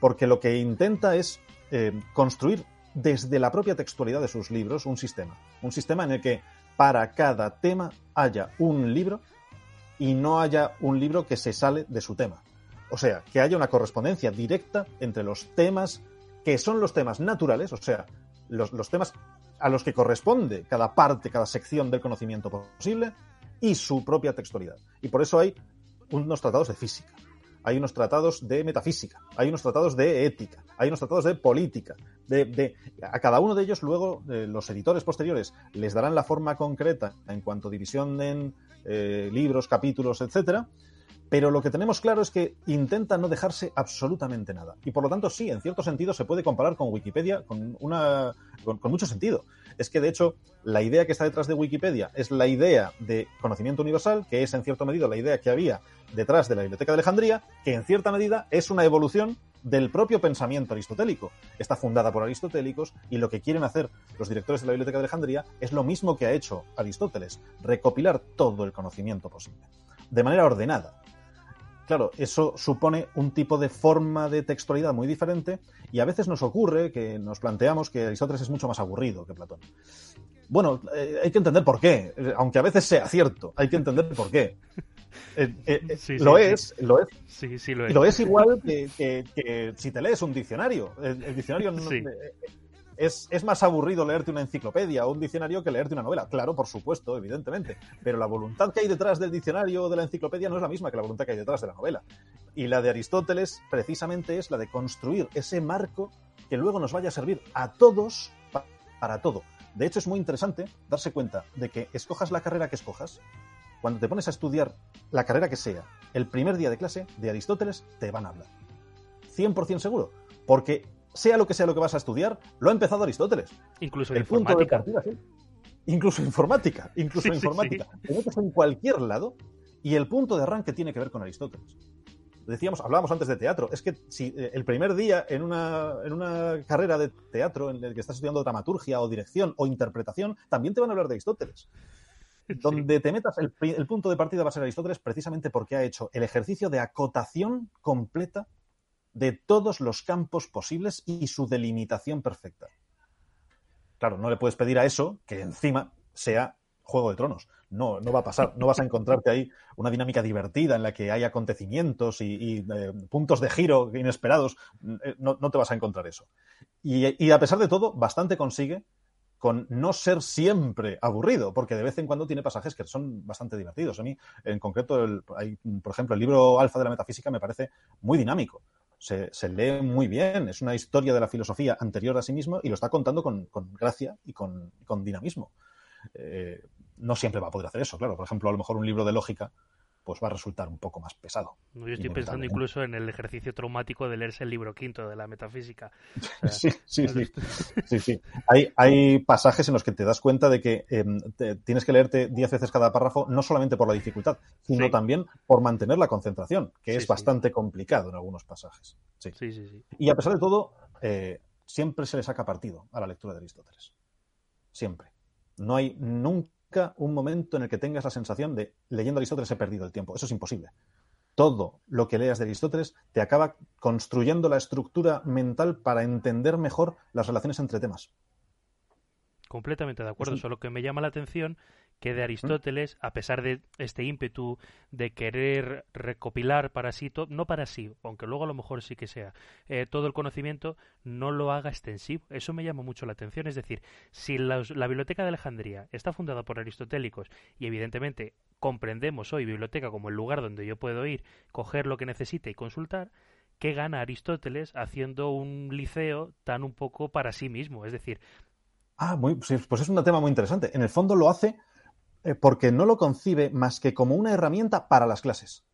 porque lo que intenta es eh, construir desde la propia textualidad de sus libros un sistema. Un sistema en el que para cada tema haya un libro y no haya un libro que se sale de su tema. O sea, que haya una correspondencia directa entre los temas que son los temas naturales, o sea, los, los temas a los que corresponde cada parte, cada sección del conocimiento posible, y su propia textualidad. Y por eso hay unos tratados de física, hay unos tratados de metafísica, hay unos tratados de ética, hay unos tratados de política. De, a cada uno de ellos luego eh, los editores posteriores les darán la forma concreta en cuanto a división en eh, libros, capítulos, etcétera, pero lo que tenemos claro es que intenta no dejarse absolutamente nada. Y por lo tanto, sí, en cierto sentido se puede comparar con Wikipedia con, una, con, mucho sentido. Es que, de hecho, la idea que está detrás de Wikipedia es la idea de conocimiento universal, que es en cierto medida la idea que había detrás de la Biblioteca de Alejandría, que en cierta medida es una evolución del propio pensamiento aristotélico. Está fundada por aristotélicos y lo que quieren hacer los directores de la Biblioteca de Alejandría es lo mismo que ha hecho Aristóteles, recopilar todo el conocimiento posible, de manera ordenada, Claro, eso supone un tipo de forma de textualidad muy diferente y a veces nos ocurre que nos planteamos que Aristóteles es mucho más aburrido que Platón. Bueno, eh, hay que entender por qué, aunque a veces sea cierto, hay que entender por qué. Eh, eh, lo, es, lo es, sí, sí, lo es. Lo es igual que, si te lees un diccionario. El, diccionario no, es, más aburrido leerte una enciclopedia o un diccionario que leerte una novela. Claro, por supuesto, evidentemente. Pero la voluntad que hay detrás del diccionario o de la enciclopedia no es la misma que la voluntad que hay detrás de la novela. Y la de Aristóteles, precisamente, es la de construir ese marco que luego nos vaya a servir a todos para todo. De hecho, es muy interesante darse cuenta de que escojas la carrera que escojas, cuando te pones a estudiar la carrera que sea, el primer día de clase de Aristóteles te van a hablar. 100% seguro. Porque sea lo que sea lo que vas a estudiar, lo ha empezado Aristóteles. Incluso el punto de partida, sí. Incluso informática, incluso informática. Te metes en cualquier lado y el punto de arranque tiene que ver con Aristóteles. Decíamos, hablábamos antes de teatro, es que si eh, el primer día en una, en una carrera de teatro en el que estás estudiando dramaturgia o dirección o interpretación, también te van a hablar de Aristóteles. Donde te metas, el, punto de partida va a ser Aristóteles precisamente porque ha hecho el ejercicio de acotación completa de todos los campos posibles y su delimitación perfecta. Claro, no le puedes pedir a eso que encima sea Juego de Tronos. No, no va a pasar. No vas a encontrarte ahí una dinámica divertida en la que hay acontecimientos y, eh, puntos de giro inesperados. Eh, no, te vas a encontrar eso. Y, a pesar de todo, bastante consigue con no ser siempre aburrido, porque de vez en cuando tiene pasajes que son bastante divertidos. A mí, en concreto, hay, por ejemplo, el libro Alfa de la Metafísica me parece muy dinámico se, lee muy bien. Es una historia de la filosofía anterior a sí mismo y lo está contando con, gracia y con, dinamismo. Eh, no siempre va a poder hacer eso, claro. Por ejemplo, a lo mejor un libro de lógica pues va a resultar un poco más pesado. Yo estoy pensando incluso en el ejercicio traumático de leerse el libro quinto de la metafísica. sí, sí, sí, sí, Hay, hay, pasajes en los que te das cuenta de que em, tienes que leerte diez veces cada párrafo, no solamente por la dificultad, sino también por mantener la concentración, que es bastante complicado en algunos pasajes. Sí. Sí, sí, Y a pesar de todo, eh, siempre se le saca partido a la lectura de Aristóteles. Siempre. No hay nunca un momento en el que tengas la sensación de leyendo Aristóteles he perdido el tiempo. Eso es imposible. Todo lo que leas de Aristóteles te acaba construyendo la estructura mental para entender mejor las relaciones entre temas. Completamente de acuerdo. Solo que me llama la atención que de Aristóteles, a pesar de este ímpetu de querer recopilar para sí, no para sí, aunque luego a lo mejor sí que sea, eh, todo el conocimiento, no lo haga extensivo. Eso me llama mucho la atención. Es decir, si la, Biblioteca de Alejandría está fundada por aristotélicos y evidentemente comprendemos hoy biblioteca como el lugar donde yo puedo ir, coger lo que necesite y consultar, ¿qué gana Aristóteles haciendo un liceo tan un poco para sí mismo? Es decir... Ah, muy, pues es un tema muy interesante. En el fondo lo hace porque no lo concibe más que como una herramienta para las clases.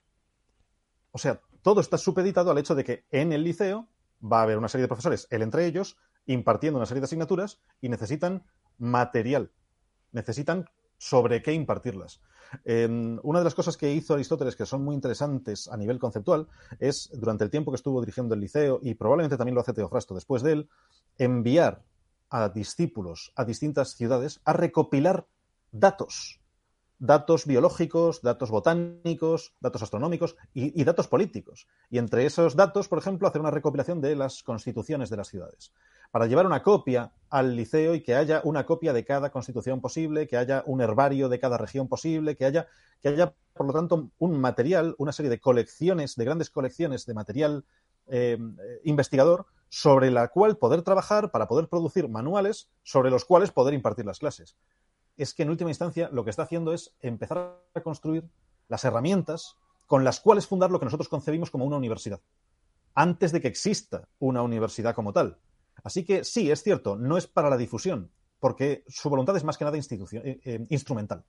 O sea, todo está supeditado al hecho de que en el liceo va a haber una serie de profesores, él entre ellos, impartiendo una serie de asignaturas y necesitan material, necesitan sobre qué impartirlas. Em, una de las cosas que hizo Aristóteles que son muy interesantes a nivel conceptual es, durante el tiempo que estuvo dirigiendo el liceo, y probablemente también lo hace Teofrasto después de él, enviar a discípulos a distintas ciudades a recopilar datos. Datos biológicos, datos botánicos, datos astronómicos y, datos políticos. Y entre esos datos, por ejemplo, hacer una recopilación de las constituciones de las ciudades. Para llevar una copia al liceo y que haya una copia de cada constitución posible, que haya un herbario de cada región posible, que haya, que haya por lo tanto, un material, una serie de colecciones, de grandes colecciones de material eh, investigador sobre la cual poder trabajar para poder producir manuales sobre los cuales poder impartir las clases es que en última instancia lo que está haciendo es empezar a construir las herramientas con las cuales fundar lo que nosotros concebimos como una universidad, antes de que exista una universidad como tal. Así que sí, es cierto, no es para la difusión, porque su voluntad es más que nada eh, eh, instrumental.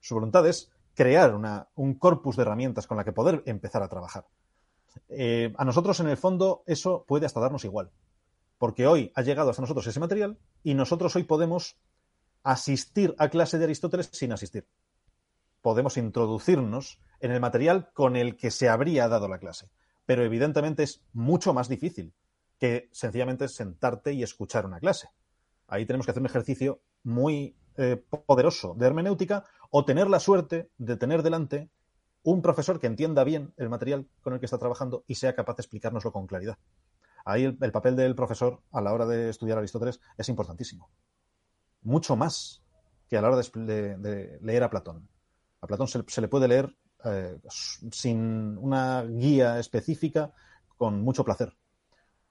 Su voluntad es crear un corpus de herramientas con la que poder empezar a trabajar. Eh, a nosotros, en el fondo, eso puede hasta darnos igual, porque hoy ha llegado hasta nosotros ese material y nosotros hoy podemos asistir a clase de Aristóteles sin asistir. Podemos introducirnos en el material con el que se habría dado la clase, pero evidentemente es mucho más difícil que sencillamente sentarte y escuchar una clase. Ahí tenemos que hacer un ejercicio muy eh, poderoso de hermenéutica o tener la suerte de tener delante un profesor que entienda bien el material con el que está trabajando y sea capaz de explicárnoslo con claridad. Ahí el papel del profesor a la hora de estudiar Aristóteles es importantísimo mucho más que a la hora de, leer a Platón. A Platón se, le puede leer eh, sin una guía específica con mucho placer.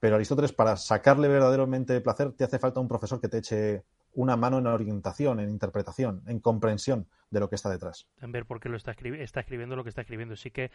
Pero Aristóteles, para sacarle verdaderamente placer, te hace falta un profesor que te eche una mano en orientación, en interpretación, en comprensión de lo que está detrás. En ver por qué lo está, está escribiendo lo que está escribiendo. Sí que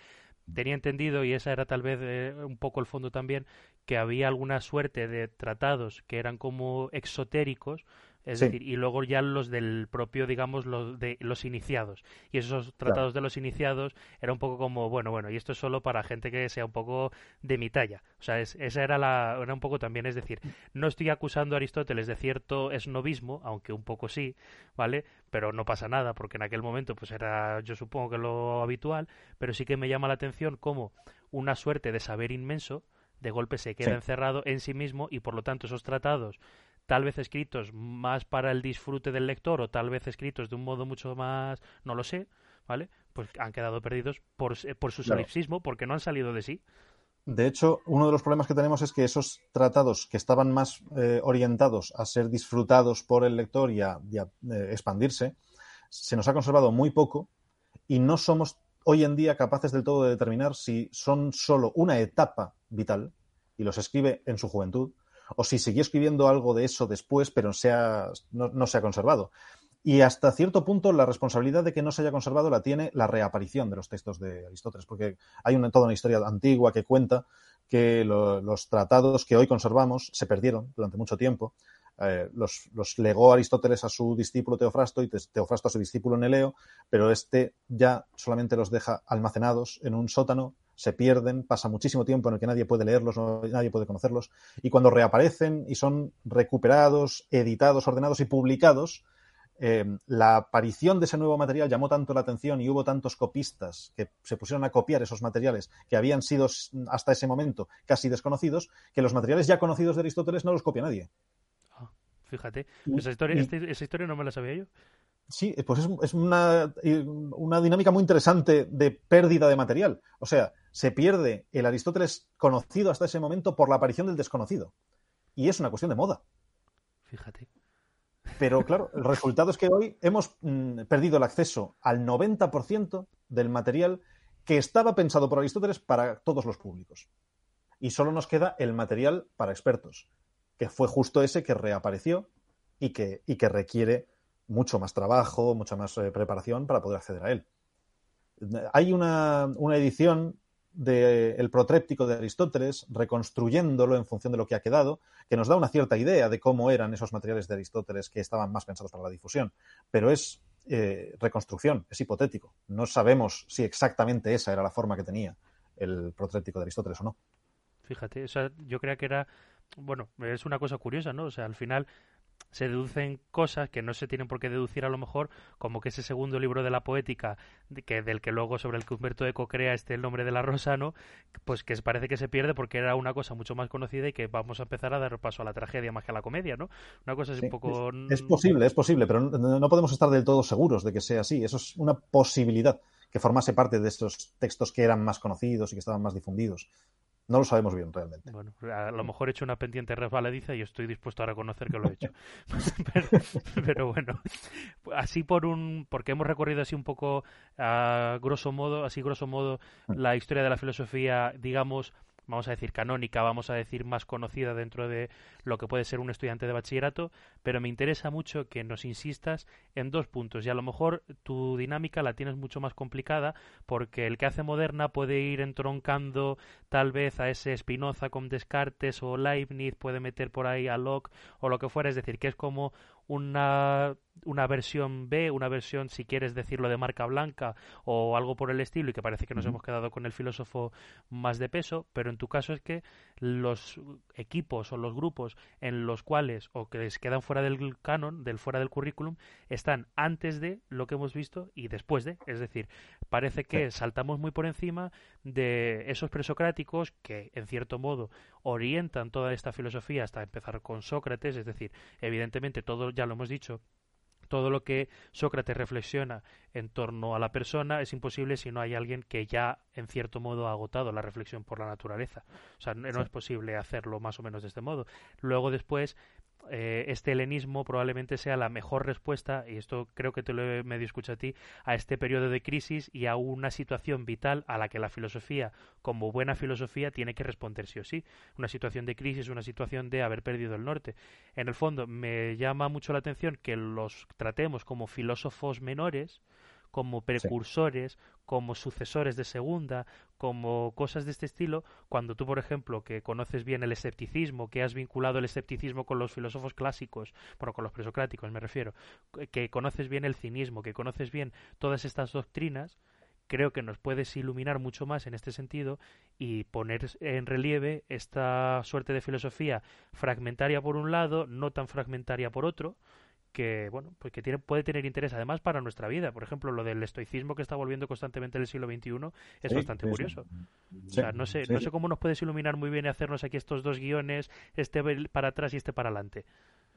tenía entendido, y esa era tal vez eh, un poco el fondo también, que había alguna suerte de tratados que eran como exotéricos, es decir, y luego ya los del propio, digamos, los de los iniciados. Y esos tratados de los iniciados era un poco como, bueno, bueno, y esto es solo para gente que sea un poco de mi talla. O sea, esa era la era un poco también, es decir, no estoy acusando a Aristóteles de cierto esnovismo, aunque un poco sí, ¿vale? Pero no pasa nada, porque en aquel momento pues era, yo supongo que lo habitual, pero sí que me llama la atención como una suerte de saber inmenso de golpe se queda encerrado en sí mismo y por lo tanto esos tratados tal vez escritos más para el disfrute del lector o tal vez escritos de un modo mucho más, no lo sé, ¿vale? Pues han quedado perdidos por, por su solipsismo, porque no han salido de sí. De hecho, uno de los problemas que tenemos es que esos tratados que estaban más eh, orientados a ser disfrutados por el lector y a, eh, expandirse, se nos ha conservado muy poco y no somos hoy en día capaces del todo de determinar si son solo una etapa vital y los escribe en su juventud o si siguió escribiendo algo de eso después, pero no, se ha conservado. Y hasta cierto punto la responsabilidad de que no se haya conservado la tiene la reaparición de los textos de Aristóteles, porque hay toda una historia antigua que cuenta que los tratados que hoy conservamos se perdieron durante mucho tiempo eh, los, legó Aristóteles a su discípulo Teofrasto y Teofrasto a su discípulo Neleo, pero este ya solamente los deja almacenados en un sótano, se pierden, pasa muchísimo tiempo en el que nadie puede leerlos, nadie puede conocerlos, y cuando reaparecen y son recuperados, editados, ordenados y publicados, eh, la aparición de ese nuevo material llamó tanto la atención y hubo tantos copistas que se pusieron a copiar esos materiales que habían sido hasta ese momento casi desconocidos, que los materiales ya conocidos de Aristóteles no los copia nadie. Fíjate, esa historia, este, esa historia no me la sabía yo. Sí, pues es, una, una, dinámica muy interesante de pérdida de material. O sea, se pierde el Aristóteles conocido hasta ese momento por la aparición del desconocido. Y es una cuestión de moda. Fíjate. Pero claro, el resultado es que hoy hemos mm, perdido el acceso al 90% del material que estaba pensado por Aristóteles para todos los públicos. Y solo nos queda el material para expertos que fue justo ese que reapareció y que, y que requiere mucho más trabajo, mucha más eh, preparación para poder acceder a él. Hay una, edición del Protréptico de Aristóteles, reconstruyéndolo en función de lo que ha quedado, que nos da una cierta idea de cómo eran esos materiales de Aristóteles que estaban más pensados para la difusión. Pero es eh, reconstrucción, es hipotético. No sabemos si exactamente esa era la forma que tenía el Protréptico de Aristóteles o no. Fíjate, yo creía que era bueno, es una cosa curiosa, ¿no? O sea, al final se deducen cosas que no se tienen por qué deducir a lo mejor, como que ese segundo libro de la poética, que del que luego sobre el que Humberto Eco crea este el nombre de la rosa, ¿no? Pues que parece que se pierde porque era una cosa mucho más conocida y que vamos a empezar a dar paso a la tragedia más que a la comedia, ¿no? Una cosa es un poco... Es, posible, es posible, pero no, podemos estar del todo seguros de que sea así. Eso es una posibilidad que formase parte de estos textos que eran más conocidos y que estaban más difundidos. No lo sabemos bien realmente. Bueno, a lo mejor he hecho una pendiente resbaladiza y estoy dispuesto a reconocer que lo he hecho. pero, bueno, así por un, porque hemos recorrido así un poco a grosso modo, así grosso modo, mm. la historia de la filosofía, digamos, vamos a decir, canónica, vamos a decir, más conocida dentro de lo que puede ser un estudiante de bachillerato, pero me interesa mucho que nos insistas en dos puntos. Y a lo mejor tu dinámica la tienes mucho más complicada porque el que hace moderna puede ir entroncando tal vez a ese Spinoza con Descartes o Leibniz, puede meter por ahí a Locke o lo que fuera. Es decir, que es como una, una versión B, una versión, si quieres decirlo, de marca blanca o algo por el estilo, y que parece que nos hemos quedado con el filósofo más de peso, pero en tu caso es que los equipos o los grupos en los cuales, o que les quedan fuera del canon, del fuera del currículum, están antes de lo que hemos visto y después de. Es decir, parece que saltamos muy por encima de esos presocráticos que, en cierto modo, orientan toda esta filosofía hasta empezar con Sócrates, es decir, evidentemente todo, ya lo hemos dicho, todo lo que Sócrates reflexiona en torno a la persona es imposible si no hay alguien que ya en cierto modo ha agotado la reflexión por la naturaleza. O sea, no, es posible hacerlo más o menos de este modo. Luego después eh, este helenismo probablemente sea la mejor respuesta, y esto creo que te lo he medio escuchado a ti, a este periodo de crisis y a una situación vital a la que la filosofía, como buena filosofía, tiene que responder sí o sí. Una situación de crisis, una situación de haber perdido el norte. En el fondo, me llama mucho la atención que los tratemos como filósofos menores, como precursores, como sucesores de segunda, como cosas de este estilo, cuando tú, por ejemplo, que conoces bien el escepticismo, que has vinculado el escepticismo con los filósofos clásicos, bueno, con los presocráticos me refiero, que conoces bien el cinismo, que conoces bien todas estas doctrinas, creo que nos puedes iluminar mucho más en este sentido y poner en relieve esta suerte de filosofía fragmentaria por un lado, no tan fragmentaria por otro, que bueno pues que tiene, puede tener interés además para nuestra vida. Por ejemplo lo del estoicismo que está volviendo constantemente en el siglo XXI es bastante curioso. O sea no sé no sé cómo nos puedes iluminar muy bien y hacernos aquí estos dos guiones este para atrás y este para adelante.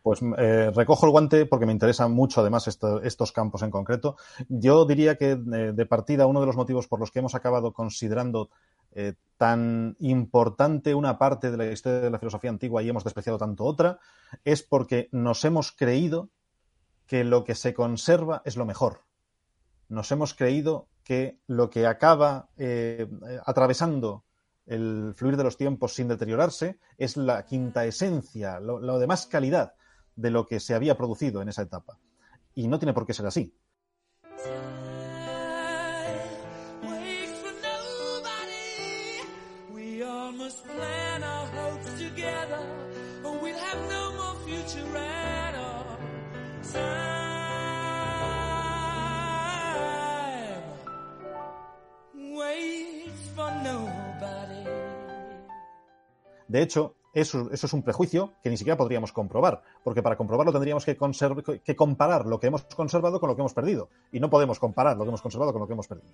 Pues eh, recojo el guante porque me interesan mucho además estos campos en concreto. Yo diría que eh, de partida uno de los motivos por los que hemos acabado considerando eh, tan importante una parte de la historia de la filosofía antigua y hemos despreciado tanto otra es porque nos hemos creído que lo que se conserva es lo mejor. Nos hemos creído que lo que acaba eh, atravesando el fluir de los tiempos sin deteriorarse es la quinta esencia, lo, de más calidad de lo que se había producido en esa etapa. Y no tiene por qué ser así. De hecho, eso, es un prejuicio que ni siquiera podríamos comprobar, porque para comprobarlo tendríamos que, comparar lo que hemos conservado con lo que hemos perdido. Y no podemos comparar lo que hemos conservado con lo que hemos perdido.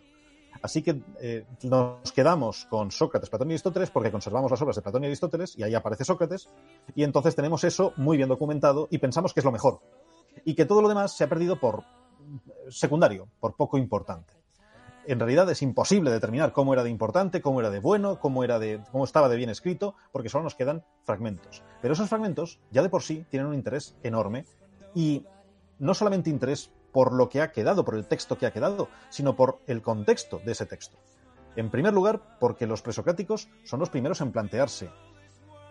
Así que eh, nos quedamos con Sócrates, Platón y Aristóteles porque conservamos las obras de Platón y Aristóteles y ahí aparece Sócrates y entonces tenemos eso muy bien documentado y pensamos que es lo mejor. Y que todo lo demás se ha perdido por secundario, por poco importante en realidad es imposible determinar cómo era de importante, cómo era de bueno, cómo, era de, cómo estaba de bien escrito, porque solo nos quedan fragmentos. Pero esos fragmentos ya de por sí tienen un interés enorme y no solamente interés por lo que ha quedado, por el texto que ha quedado, sino por el contexto de ese texto. En primer lugar, porque los presocráticos son los primeros en plantearse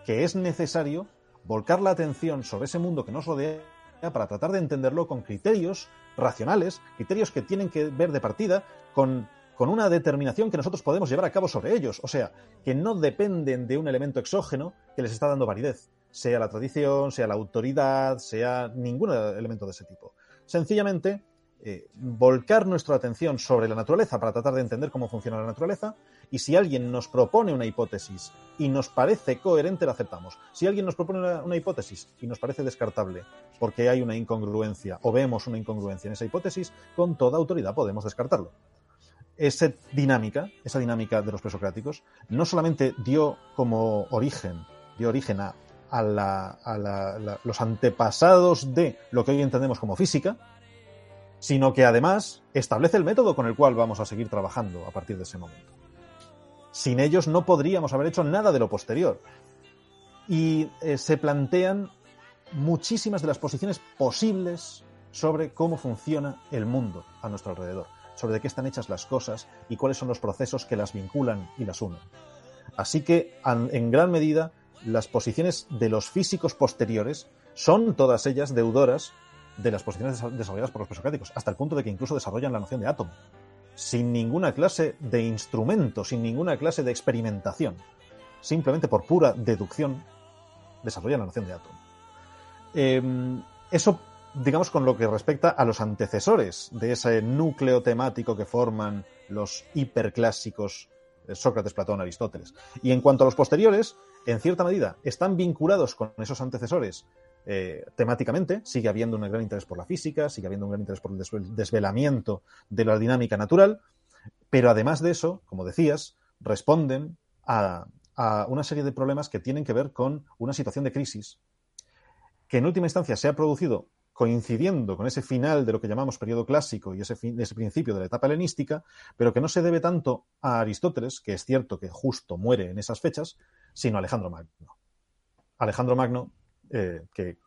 que es necesario volcar la atención sobre ese mundo que nos rodea para tratar de entenderlo con criterios racionales, criterios que tienen que ver de partida con, con una determinación que nosotros podemos llevar a cabo sobre ellos, o sea, que no dependen de un elemento exógeno que les está dando validez, sea la tradición, sea la autoridad, sea ningún elemento de ese tipo. Sencillamente, eh, volcar nuestra atención sobre la naturaleza para tratar de entender cómo funciona la naturaleza y si alguien nos propone una hipótesis y nos parece coherente, la aceptamos. Si alguien nos propone una, hipótesis y nos parece descartable porque hay una incongruencia o vemos una incongruencia en esa hipótesis, con toda autoridad podemos descartarlo. Esa dinámica, esa dinámica de los presocráticos, no solamente dio como origen, dio origen a, los antepasados de lo que hoy entendemos como física, sino que además establece el método con el cual vamos a seguir trabajando a partir de ese momento. Sin ellos no podríamos haber hecho nada de lo posterior. Y eh, se plantean muchísimas de las posiciones posibles sobre cómo funciona el mundo a nuestro alrededor, sobre de qué están hechas las cosas y cuáles son los procesos que las vinculan y las unen. Así que, en gran medida, las posiciones de los físicos posteriores son todas ellas deudoras de las posiciones desarrolladas por los presocráticos, hasta el punto de que incluso desarrollan la noción de átomo sin ninguna clase de instrumento, sin ninguna clase de experimentación. Simplemente por pura deducción desarrollan la noción de átomo. Em, eso, digamos, con lo que respecta a los antecesores de ese núcleo temático que forman los hiperclásicos eh, Sócrates, Platón, Aristóteles. Y en cuanto a los posteriores, en cierta medida, están vinculados con esos antecesores eh, temáticamente, sigue habiendo un gran interés por la física, sigue habiendo un gran interés por el desvelamiento de la dinámica natural, pero además de eso, como decías, responden a, una serie de problemas que tienen que ver con una situación de crisis que en última instancia se ha producido coincidiendo con ese final de lo que llamamos periodo clásico y ese, ese principio de la etapa helenística, pero que no se debe tanto a Aristóteles, que es cierto que justo muere en esas fechas, sino a Alejandro Magno. Alejandro Magno eh, que,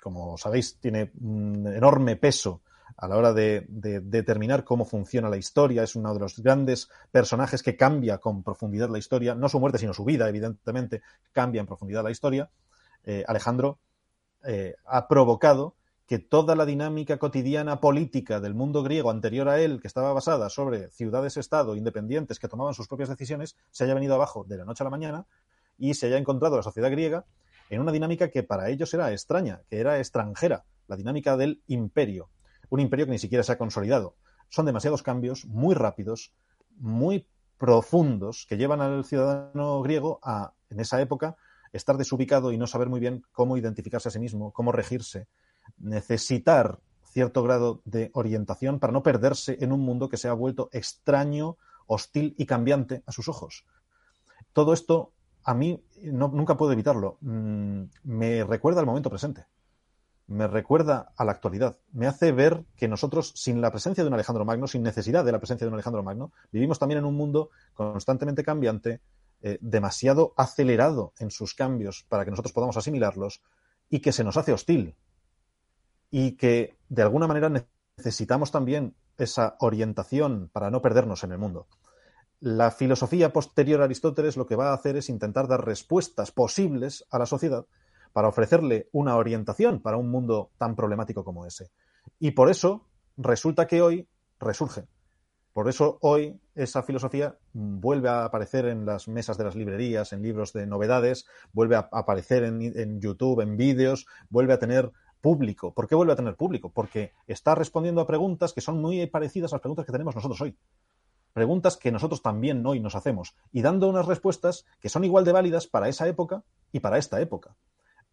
como sabéis, tiene un enorme peso a la hora de, determinar cómo funciona la historia. Es uno de los grandes personajes que cambia con profundidad la historia. No su muerte, sino su vida, evidentemente, cambia en profundidad la historia. Eh, Alejandro eh, ha provocado que toda la dinámica cotidiana política del mundo griego anterior a él, que estaba basada sobre ciudades-estado independientes que tomaban sus propias decisiones, se haya venido abajo de la noche a la mañana y se haya encontrado la sociedad griega en una dinámica que para ellos era extraña, que era extranjera, la dinámica del imperio, un imperio que ni siquiera se ha consolidado. Son demasiados cambios muy rápidos, muy profundos, que llevan al ciudadano griego a, en esa época, estar desubicado y no saber muy bien cómo identificarse a sí mismo, cómo regirse, necesitar cierto grado de orientación para no perderse en un mundo que se ha vuelto extraño, hostil y cambiante a sus ojos. Todo esto a mí nunca puedo evitarlo. Mm, me recuerda al momento presente. Me recuerda a la actualidad. Me hace ver que nosotros, sin la presencia de un Alejandro Magno, sin necesidad de la presencia de un Alejandro Magno, vivimos también en un mundo constantemente cambiante, eh, demasiado acelerado en sus cambios para que nosotros podamos asimilarlos y que se nos hace hostil. Y que de alguna manera necesitamos también esa orientación para no perdernos en el mundo. La filosofía posterior a Aristóteles lo que va a hacer es intentar dar respuestas posibles a la sociedad para ofrecerle una orientación para un mundo tan problemático como ese. Y por eso resulta que hoy resurge. Por eso hoy esa filosofía vuelve a aparecer en las mesas de las librerías, en libros de novedades, vuelve a aparecer en, YouTube, en vídeos, vuelve a tener público. ¿Por qué vuelve a tener público? Porque está respondiendo a preguntas que son muy parecidas a las preguntas que tenemos nosotros hoy preguntas que nosotros también hoy nos hacemos y dando unas respuestas que son igual de válidas para esa época y para esta época.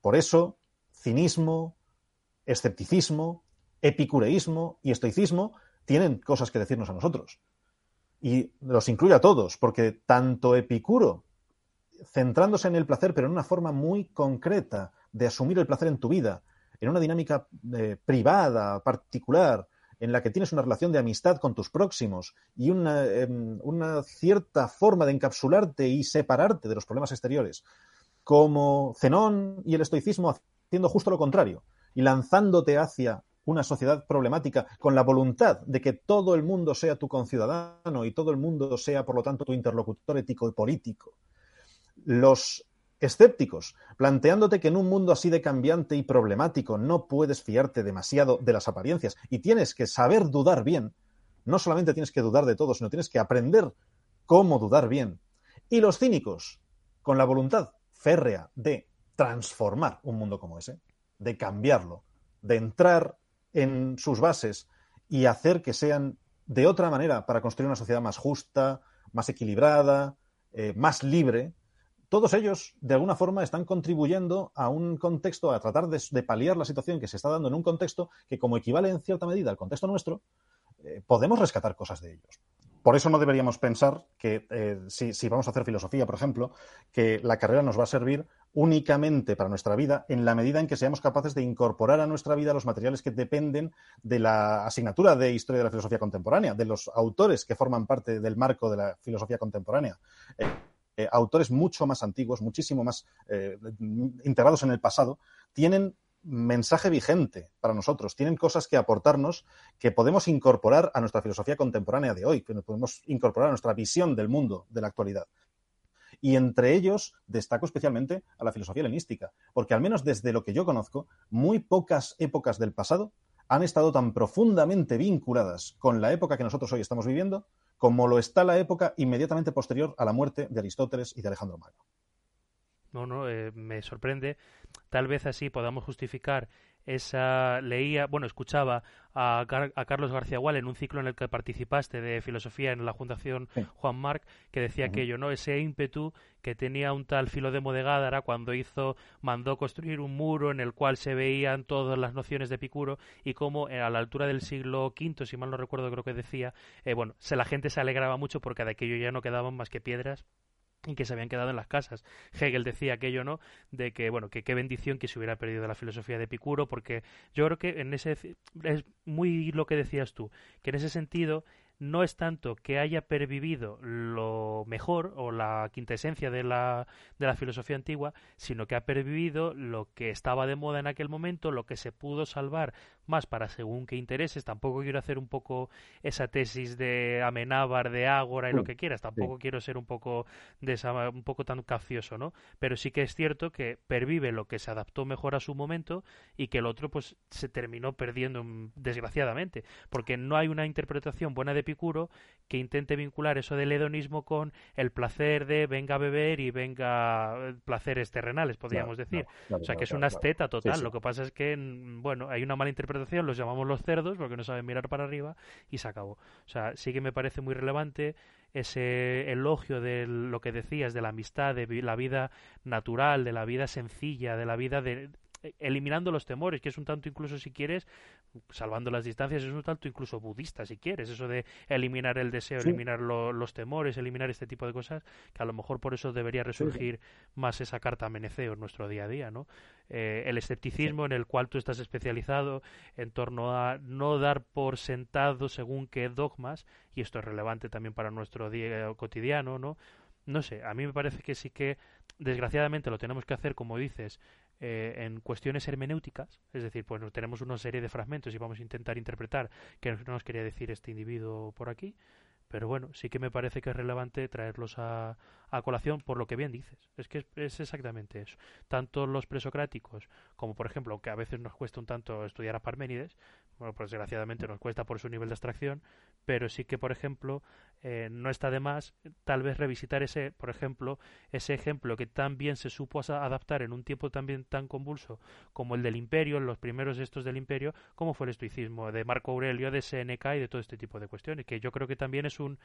Por eso, cinismo, escepticismo, epicureísmo y estoicismo tienen cosas que decirnos a nosotros. Y los incluye a todos, porque tanto Epicuro, centrándose en el placer, pero en una forma muy concreta de asumir el placer en tu vida, en una dinámica eh, privada, particular, en la que tienes una relación de amistad con tus próximos y una, em, una, cierta forma de encapsularte y separarte de los problemas exteriores, como Zenón y el estoicismo haciendo justo lo contrario y lanzándote hacia una sociedad problemática con la voluntad de que todo el mundo sea tu conciudadano y todo el mundo sea, por lo tanto, tu interlocutor ético y político. Los escépticos, planteándote que en un mundo así de cambiante y problemático no puedes fiarte demasiado de las apariencias y tienes que saber dudar bien. No solamente tienes que dudar de todo, sino tienes que aprender cómo dudar bien. Y los cínicos, con la voluntad férrea de transformar un mundo como ese, de cambiarlo, de entrar en sus bases y hacer que sean de otra manera para construir una sociedad más justa, más equilibrada, eh, más libre, todos ellos, de alguna forma, están contribuyendo a un contexto, a tratar de, paliar la situación que se está dando en un contexto que, como equivale en cierta medida al contexto nuestro, eh, podemos rescatar cosas de ellos. Por eso no deberíamos pensar que, eh, si, vamos a hacer filosofía, por ejemplo, que la carrera nos va a servir únicamente para nuestra vida en la medida en que seamos capaces de incorporar a nuestra vida los materiales que dependen de la asignatura de historia de la filosofía contemporánea, de los autores que forman parte del marco de la filosofía contemporánea. Eh, eh, autores mucho más antiguos, muchísimo más eh, integrados en el pasado, tienen mensaje vigente para nosotros, tienen cosas que aportarnos que podemos incorporar a nuestra filosofía contemporánea de hoy, que podemos incorporar a nuestra visión del mundo de la actualidad. Y entre ellos destaco especialmente a la filosofía helenística, porque al menos desde lo que yo conozco, muy pocas épocas del pasado han estado tan profundamente vinculadas con la época que nosotros hoy estamos viviendo como lo está la época inmediatamente posterior a la muerte de Aristóteles y de Alejandro Magno. No, no, eh, me sorprende. Tal vez así podamos justificar esa leía, bueno, escuchaba a, a, Carlos García Gual en un ciclo en el que participaste de filosofía en la Fundación Juan Marc, que decía que yo, ¿no? Ese ímpetu que tenía un tal Filodemo de Gádara cuando hizo, mandó construir un muro en el cual se veían todas las nociones de Epicuro y cómo eh, a la altura del siglo V, si mal no recuerdo, creo que decía, eh, bueno, se, la gente se alegraba mucho porque de aquello ya no quedaban más que piedras y que se habían quedado en las casas. Hegel decía aquello, ¿no? De que, bueno, que qué bendición que se hubiera perdido la filosofía de Epicuro, porque yo creo que en ese es muy lo que decías tú, que en ese sentido no es tanto que haya pervivido lo mejor o la quintesencia de la, de la filosofía antigua, sino que ha pervivido lo que estaba de moda en aquel momento, lo que se pudo salvar más para según qué intereses. Tampoco quiero hacer un poco esa tesis de Amenábar, de Ágora y lo que quieras. Tampoco quiero ser un poco de esa, un poco tan capcioso, ¿no? Pero sí que es cierto que pervive lo que se adaptó mejor a su momento y que el otro pues se terminó perdiendo mm, desgraciadamente, porque no hay una interpretación buena de Epicuro que intente vincular eso del hedonismo con el placer de venga a beber y venga eh, placeres terrenales, podríamos decir. o sea, que es una esteta total. Lo que pasa es que, mm, bueno, hay una mala interpretación, los llamamos los cerdos porque no saben mirar para arriba y se acabó. O sea, sí que me parece muy relevante ese elogio de lo que decías, de la amistad, de la vida natural, de la vida sencilla, de la vida de, eliminando los temores, que es un tanto incluso si quieres, salvando las distancias, es un tanto incluso budista si quieres, eso de eliminar el deseo, eliminar los temores, eliminar este tipo de cosas, que a lo mejor por eso debería resurgir más esa carta meneceo en nuestro día a día, ¿no? Eh, el escepticismo en el cual tú estás especializado en torno a no dar por sentado según qué dogmas, y esto es relevante también para nuestro día cotidiano, ¿no? No sé, a mí me parece que sí que desgraciadamente lo tenemos que hacer, como dices, eh, en cuestiones hermenéuticas, es decir, pues tenemos una serie de fragmentos y vamos a intentar interpretar qué nos quería decir este individuo por aquí, pero bueno, sí que me parece que es relevante traerlos a, a colación por lo que bien dices. Es que es, exactamente eso. Tanto los presocráticos como, por ejemplo, que a veces nos cuesta un tanto estudiar a Parménides, bueno, pues desgraciadamente nos cuesta por su nivel de abstracción, pero sí que, por ejemplo, eh, no está de más tal vez revisitar ese, por ejemplo, ese ejemplo que tan bien se supo adaptar en un tiempo también tan convulso como el del Imperio, los primeros estos del Imperio, como fue el estoicismo de Marco Aurelio, de Seneca y de todo este tipo de cuestiones, que yo creo que también es un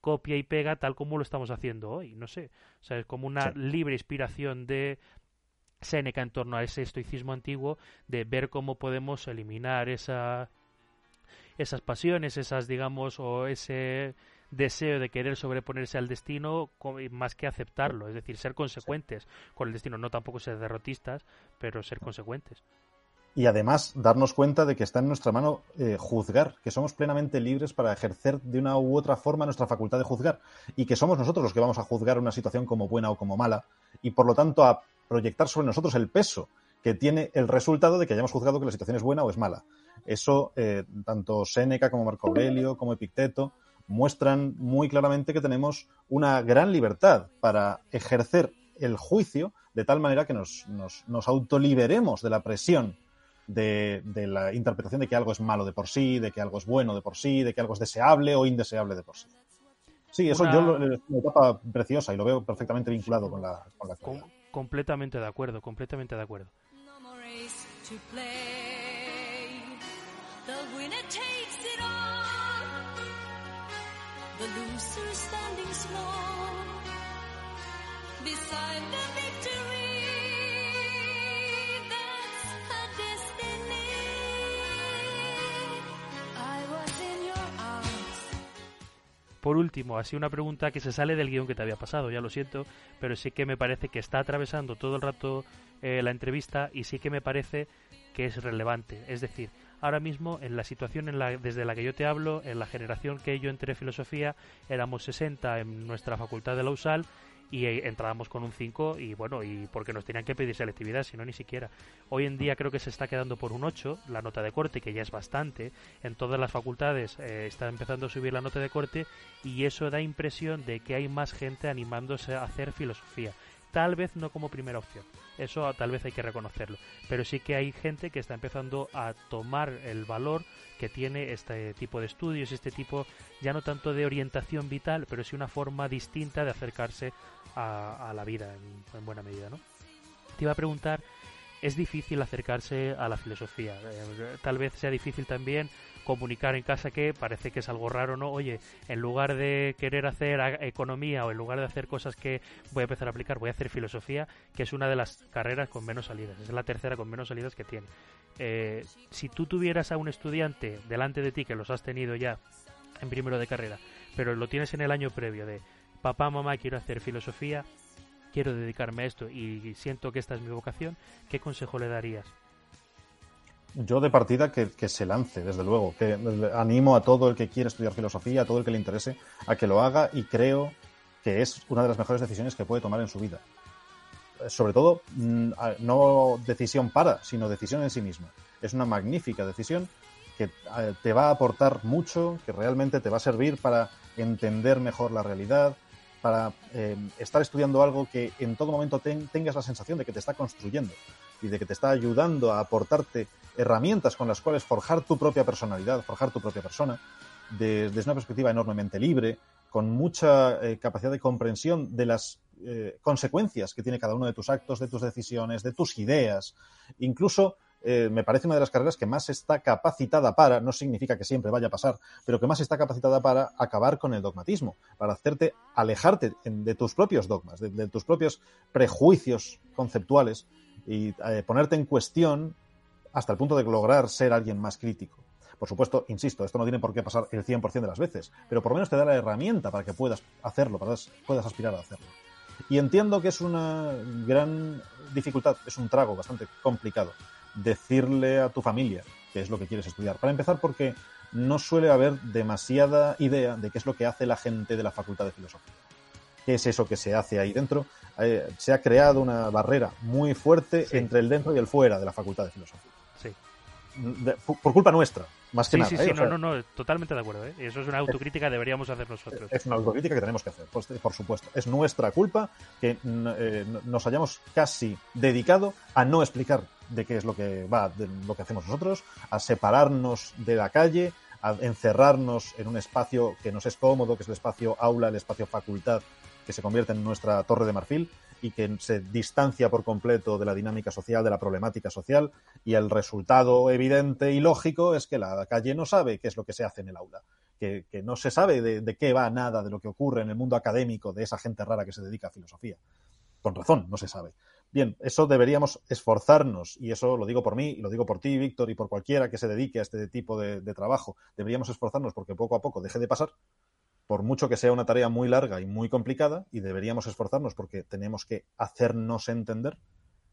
copia y pega tal como lo estamos haciendo hoy, no sé, o sea, es como una libre inspiración de Séneca en torno a ese estoicismo antiguo de ver cómo podemos eliminar esa, esas pasiones, esas, digamos, o ese deseo de querer sobreponerse al destino más que aceptarlo, es decir, ser consecuentes con el destino, no tampoco ser derrotistas, pero ser consecuentes. Y además darnos cuenta de que está en nuestra mano eh, juzgar, que somos plenamente libres para ejercer de una u otra forma nuestra facultad de juzgar y que somos nosotros los que vamos a juzgar una situación como buena o como mala y por lo tanto a proyectar sobre nosotros el peso que tiene el resultado de que hayamos juzgado que la situación es buena o es mala. Eso, eh, tanto Séneca como Marco Aurelio, como Epicteto, muestran muy claramente que tenemos una gran libertad para ejercer el juicio de tal manera que nos, nos, autoliberemos de la presión de, la interpretación de que algo es malo de por sí, de que algo es bueno de por sí, de que algo es deseable o indeseable de por sí. Sí, eso yo es una etapa preciosa y lo veo perfectamente vinculado con la, con la actualidad. Completamente de acuerdo, completamente de acuerdo. Por último, así una pregunta que se sale del guion que te había pasado, ya lo siento, pero sí que me parece que está atravesando todo el rato eh, la entrevista y sí que me parece que es relevante. Es decir, ahora mismo en la situación en la, desde la que yo te hablo, en la generación que yo entré en filosofía, éramos 60 en nuestra facultad de la USAL y entrábamos con un 5 y bueno, y porque nos tenían que pedir selectividad, si no ni siquiera. Hoy en día creo que se está quedando por un 8 la nota de corte, que ya es bastante. En todas las facultades eh, está empezando a subir la nota de corte y eso da impresión de que hay más gente animándose a hacer filosofía. Tal vez no como primera opción, eso tal vez hay que reconocerlo, pero sí que hay gente que está empezando a tomar el valor que tiene este tipo de estudios, este tipo ya no tanto de orientación vital, pero sí una forma distinta de acercarse a, la vida en, buena medida, ¿no? Te iba a preguntar, ¿es difícil acercarse a la filosofía? Eh, tal vez sea difícil también comunicar en casa que parece que es algo raro, ¿no? Oye, en lugar de querer hacer economía o en lugar de hacer cosas que voy a empezar a aplicar, voy a hacer filosofía, que es una de las carreras con menos salidas, es la tercera con menos salidas que tiene. Eh, si tú tuvieras a un estudiante delante de ti que los has tenido ya en primero de carrera, pero lo tienes en el año previo de papá, mamá, quiero hacer filosofía, quiero dedicarme a esto y siento que esta es mi vocación, ¿qué consejo le darías? Yo de partida que, se lance, desde luego, que animo a todo el que quiere estudiar filosofía, a todo el que le interese, a que lo haga y creo que es una de las mejores decisiones que puede tomar en su vida. Sobre todo, mm, no decisión para, sino decisión en sí misma. Es una magnífica decisión que te va a aportar mucho, que realmente te va a servir para entender mejor la realidad, para eh, estar estudiando algo que en todo momento tengas la sensación de que te está construyendo y de que te está ayudando a aportarte herramientas con las cuales forjar tu propia personalidad, forjar tu propia persona, desde una perspectiva enormemente libre, con mucha eh, capacidad de comprensión de las eh, consecuencias que tiene cada uno de tus actos, de tus decisiones, de tus ideas, incluso eh, me parece una de las carreras que más está capacitada para, no significa que siempre vaya a pasar, pero que más está capacitada para acabar con el dogmatismo, para hacerte alejarte de tus propios dogmas, de, tus propios prejuicios conceptuales y ponerte en cuestión hasta el punto de lograr ser alguien más crítico. Por supuesto, insisto, esto no tiene por qué pasar el 100% de las veces, pero por lo menos te da la herramienta para que puedas hacerlo, para que puedas aspirar a hacerlo. Y entiendo que es una gran dificultad, es un trago bastante complicado, decirle a tu familia qué es lo que quieres estudiar. Para empezar, porque no suele haber demasiada idea de qué es lo que hace la gente de la Facultad de Filosofía. ¿Qué es eso que se hace ahí dentro? Eh, se ha creado una barrera muy fuerte entre el dentro y el fuera de la Facultad de Filosofía. Por culpa nuestra, más que nada. Sí, sí, ¿eh? no, no, no, totalmente de acuerdo. ¿eh? Eso es una autocrítica que deberíamos hacer nosotros. Es una autocrítica que tenemos que hacer, pues, por supuesto. Es nuestra culpa que nos hayamos casi dedicado a no explicar de qué es lo que va, de lo que hacemos nosotros, a separarnos de la calle, a encerrarnos en un espacio que nos es cómodo, que es el espacio aula, el espacio facultad, que se convierte en nuestra torre de marfil y que se distancia por completo de la dinámica social, de la problemática social, y el resultado evidente y lógico es que la calle no sabe qué es lo que se hace en el aula, que, no se sabe de, de, qué va nada de lo que ocurre en el mundo académico de esa gente rara que se dedica a filosofía. Con razón, no se sabe. Bien, eso deberíamos esforzarnos, y eso lo digo por mí, y lo digo por ti, Víctor, y por cualquiera que se dedique a este tipo de trabajo. Deberíamos esforzarnos porque poco a poco deje de pasar, por mucho que sea una tarea muy larga y muy complicada, y deberíamos esforzarnos porque tenemos que hacernos entender,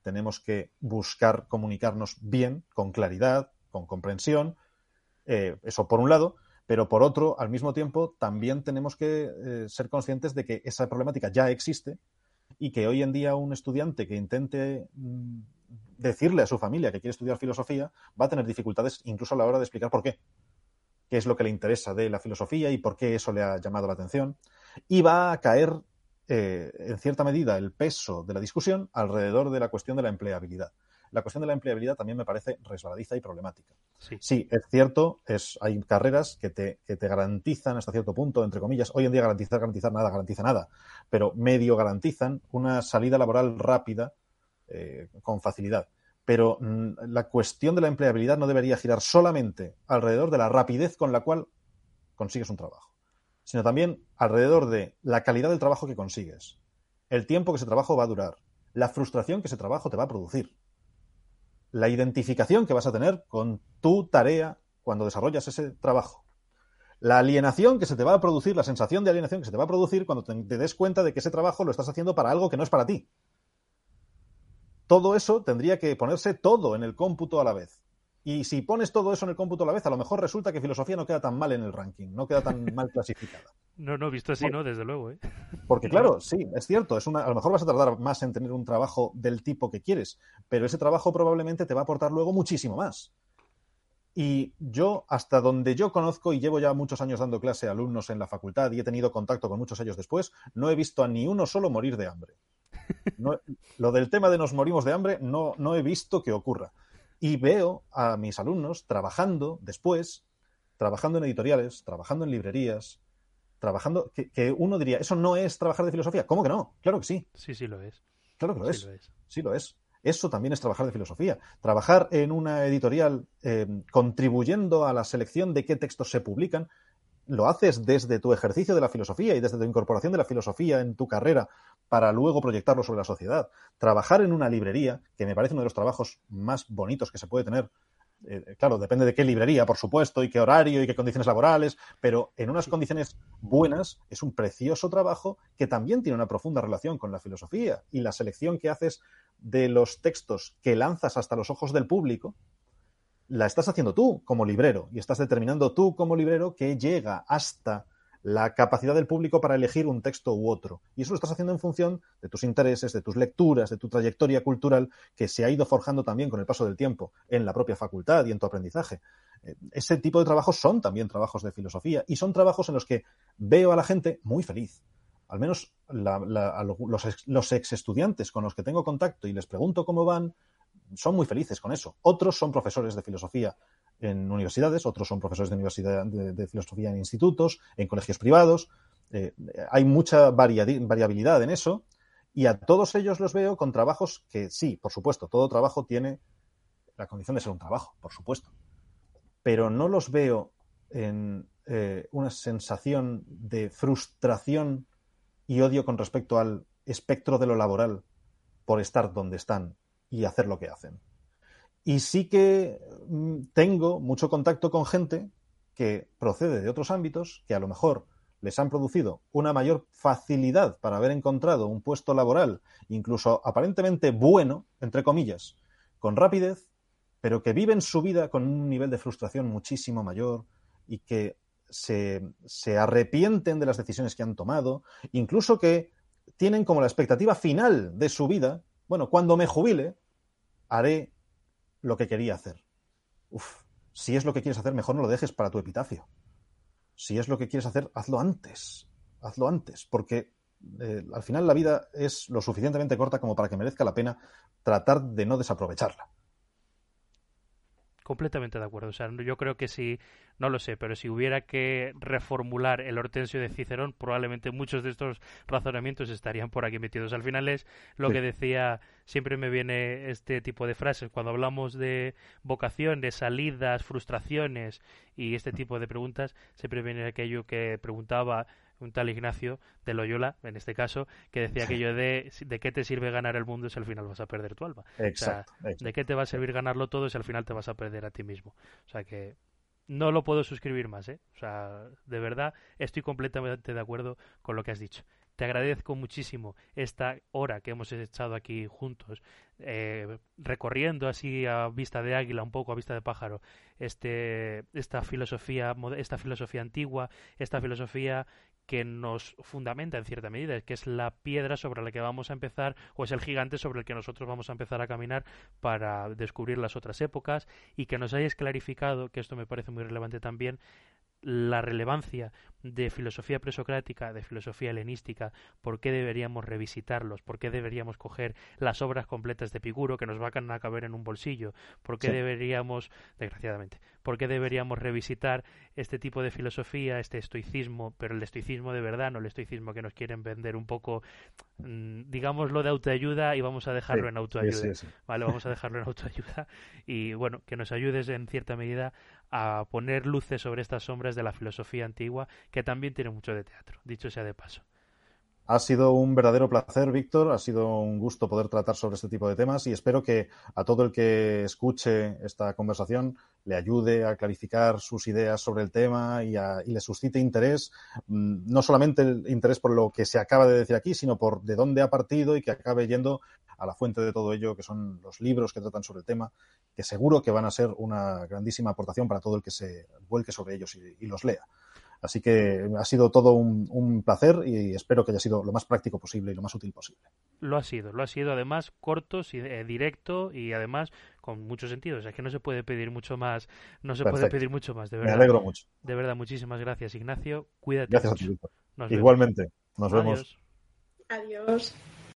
tenemos que buscar comunicarnos bien, con claridad, con comprensión, eh, eso por un lado, pero por otro, al mismo tiempo, también tenemos que eh, ser conscientes de que esa problemática ya existe y que hoy en día un estudiante que intente mm, decirle a su familia que quiere estudiar filosofía va a tener dificultades incluso a la hora de explicar por qué qué es lo que le interesa de la filosofía y por qué eso le ha llamado la atención. Y va a caer, eh, en cierta medida, el peso de la discusión alrededor de la cuestión de la empleabilidad. La cuestión de la empleabilidad también me parece resbaladiza y problemática. Sí, es cierto, es, hay carreras que te, que te garantizan hasta cierto punto, entre comillas, hoy en día garantizar, garantizar nada, garantiza nada, pero medio garantizan una salida laboral rápida eh, con facilidad pero mm, la cuestión de la empleabilidad no debería girar solamente alrededor de la rapidez con la cual consigues un trabajo, sino también alrededor de la calidad del trabajo que consigues, el tiempo que ese trabajo va a durar, la frustración que ese trabajo te va a producir, la identificación que vas a tener con tu tarea cuando desarrollas ese trabajo, la alienación que se te va a producir, la sensación de alienación que se te va a producir cuando te, te des cuenta de que ese trabajo lo estás haciendo para algo que no es para ti todo eso tendría que ponerse todo en el cómputo a la vez. Y si pones todo eso en el cómputo a la vez, a lo mejor resulta que filosofía no queda tan mal en el ranking, no queda tan mal clasificada. No, no, visto así, no, desde luego. ¿eh? Porque claro, sí, es cierto, es una, a lo mejor vas a tardar más en tener un trabajo del tipo que quieres, pero ese trabajo probablemente te va a aportar luego muchísimo más. Y yo, hasta donde yo conozco, y llevo ya muchos años dando clase a alumnos en la facultad y he tenido contacto con muchos años después, no he visto a ni uno solo morir de hambre. No, lo del tema de nos morimos de hambre no, no he visto que ocurra. Y veo a mis alumnos trabajando después, trabajando en editoriales, trabajando en librerías, trabajando, que, uno diría, eso no es trabajar de filosofía. ¿Cómo que no? Claro que sí. Sí, sí lo es. Claro que lo, es. Sí lo es. Eso también es trabajar de filosofía. Trabajar en una editorial eh, contribuyendo a la selección de qué textos se publican, lo haces desde tu ejercicio de la filosofía y desde tu incorporación de la filosofía en tu carrera para luego proyectarlo sobre la sociedad. Trabajar en una librería, que me parece uno de los trabajos más bonitos que se puede tener. Eh, claro, depende de qué librería, por supuesto, y qué horario y qué condiciones laborales, pero en unas condiciones buenas es un precioso trabajo que también tiene una profunda relación con la filosofía y la selección que haces de los textos que lanzas hasta los ojos del público la estás haciendo tú como librero y estás determinando tú como librero que llega hasta la capacidad del público para elegir un texto u otro. Y eso lo estás haciendo en función de tus intereses, de tus lecturas, de tu trayectoria cultural que se ha ido forjando también con el paso del tiempo en la propia facultad y en tu aprendizaje. Eh, ese tipo de trabajos son también trabajos de filosofía y son trabajos en los que veo a la gente muy feliz. Al menos los, los ex estudiantes con los que tengo contacto y les pregunto cómo van, son muy felices con eso. Otros son profesores de filosofía en universidades, otros son profesores de, universidad, de, filosofía en institutos, en colegios privados. Eh, hay mucha variabilidad en eso y a todos ellos los veo con trabajos que sí, por supuesto, todo trabajo tiene la condición de ser un trabajo, por supuesto, pero no los veo en eh, una sensación de frustración y odio con respecto al espectro de lo laboral por estar donde están y hacer lo que hacen. Y sí que mm, tengo mucho contacto con gente que procede de otros ámbitos que a lo mejor les han producido una mayor facilidad para haber encontrado un puesto laboral, incluso aparentemente bueno, entre comillas, con rapidez, pero que viven su vida con un nivel de frustración muchísimo mayor y que se, se arrepienten de las decisiones que han tomado, incluso que tienen como la expectativa final de su vida, bueno, cuando me jubile, haré lo que quería hacer. Uf, si es lo que quieres hacer, mejor no lo dejes para tu epitafio. Si es lo que quieres hacer, hazlo antes. Hazlo antes, porque eh, al final la vida es lo suficientemente corta como para que merezca la pena tratar de no desaprovecharla. Completamente de acuerdo. O sea, yo creo que si, no lo sé, pero si hubiera que reformular el Hortensio de Cicerón, probablemente muchos de estos razonamientos estarían por aquí metidos. Al final es lo que decía, siempre me viene este tipo de frases. Cuando hablamos de vocación, de salidas, frustraciones y este tipo de preguntas, siempre viene aquello que preguntaba un tal Ignacio de Loyola, en este caso, que decía aquello de de qué te sirve ganar el mundo si al final vas a perder tu alma. Exacto, De qué te va a servir ganarlo todo si al final te vas a perder a ti mismo. O sea que no lo puedo suscribir más, ¿eh? O sea, de verdad estoy completamente de acuerdo con lo que has dicho. Te agradezco muchísimo esta hora que hemos echado aquí juntos, eh, recorriendo así a vista de águila, un poco a vista de pájaro, este, esta filosofía, esta filosofía antigua, esta filosofía que nos fundamenta en cierta medida, que es la piedra sobre la que vamos a empezar o es el gigante sobre el que nosotros vamos a empezar a caminar para descubrir las otras épocas y que nos hayas clarificado, que esto me parece muy relevante también, la relevancia de filosofía presocrática, de filosofía helenística, por qué deberíamos revisitarlos, por qué deberíamos coger las obras completas de Piguro que nos van a caber en un bolsillo, por qué deberíamos, desgraciadamente, por qué deberíamos revisitar este tipo de filosofía, este estoicismo, pero el estoicismo de verdad, no el estoicismo que nos quieren vender un poco, mm, digámoslo de autoayuda y vamos a dejarlo en autoayuda. vale, vamos a dejarlo en autoayuda y bueno, que nos ayudes en cierta medida a poner luces sobre estas sombras de la filosofía antigua, que también tiene mucho de teatro, dicho sea de paso. Ha sido un verdadero placer, Víctor. Ha sido un gusto poder tratar sobre este tipo de temas y espero que a todo el que escuche esta conversación le ayude a clarificar sus ideas sobre el tema y, le suscite interés, mm, no solamente el interés por lo que se acaba de decir aquí, sino por de dónde ha partido y que acabe yendo a la fuente de todo ello, que son los libros que tratan sobre el tema, que seguro que van a ser una grandísima aportación para todo el que se vuelque sobre ellos y, los lea. Así que ha sido todo un, placer y espero que haya sido lo más práctico posible y lo más útil posible. Lo ha sido, lo ha sido además corto, eh, directo y además con mucho sentido. O sea, que no se puede pedir mucho más, no se puede pedir mucho más, de verdad. Me alegro mucho. De verdad, muchísimas gracias, Ignacio. Cuídate. Gracias a ti. Igualmente. Nos vemos. Adiós.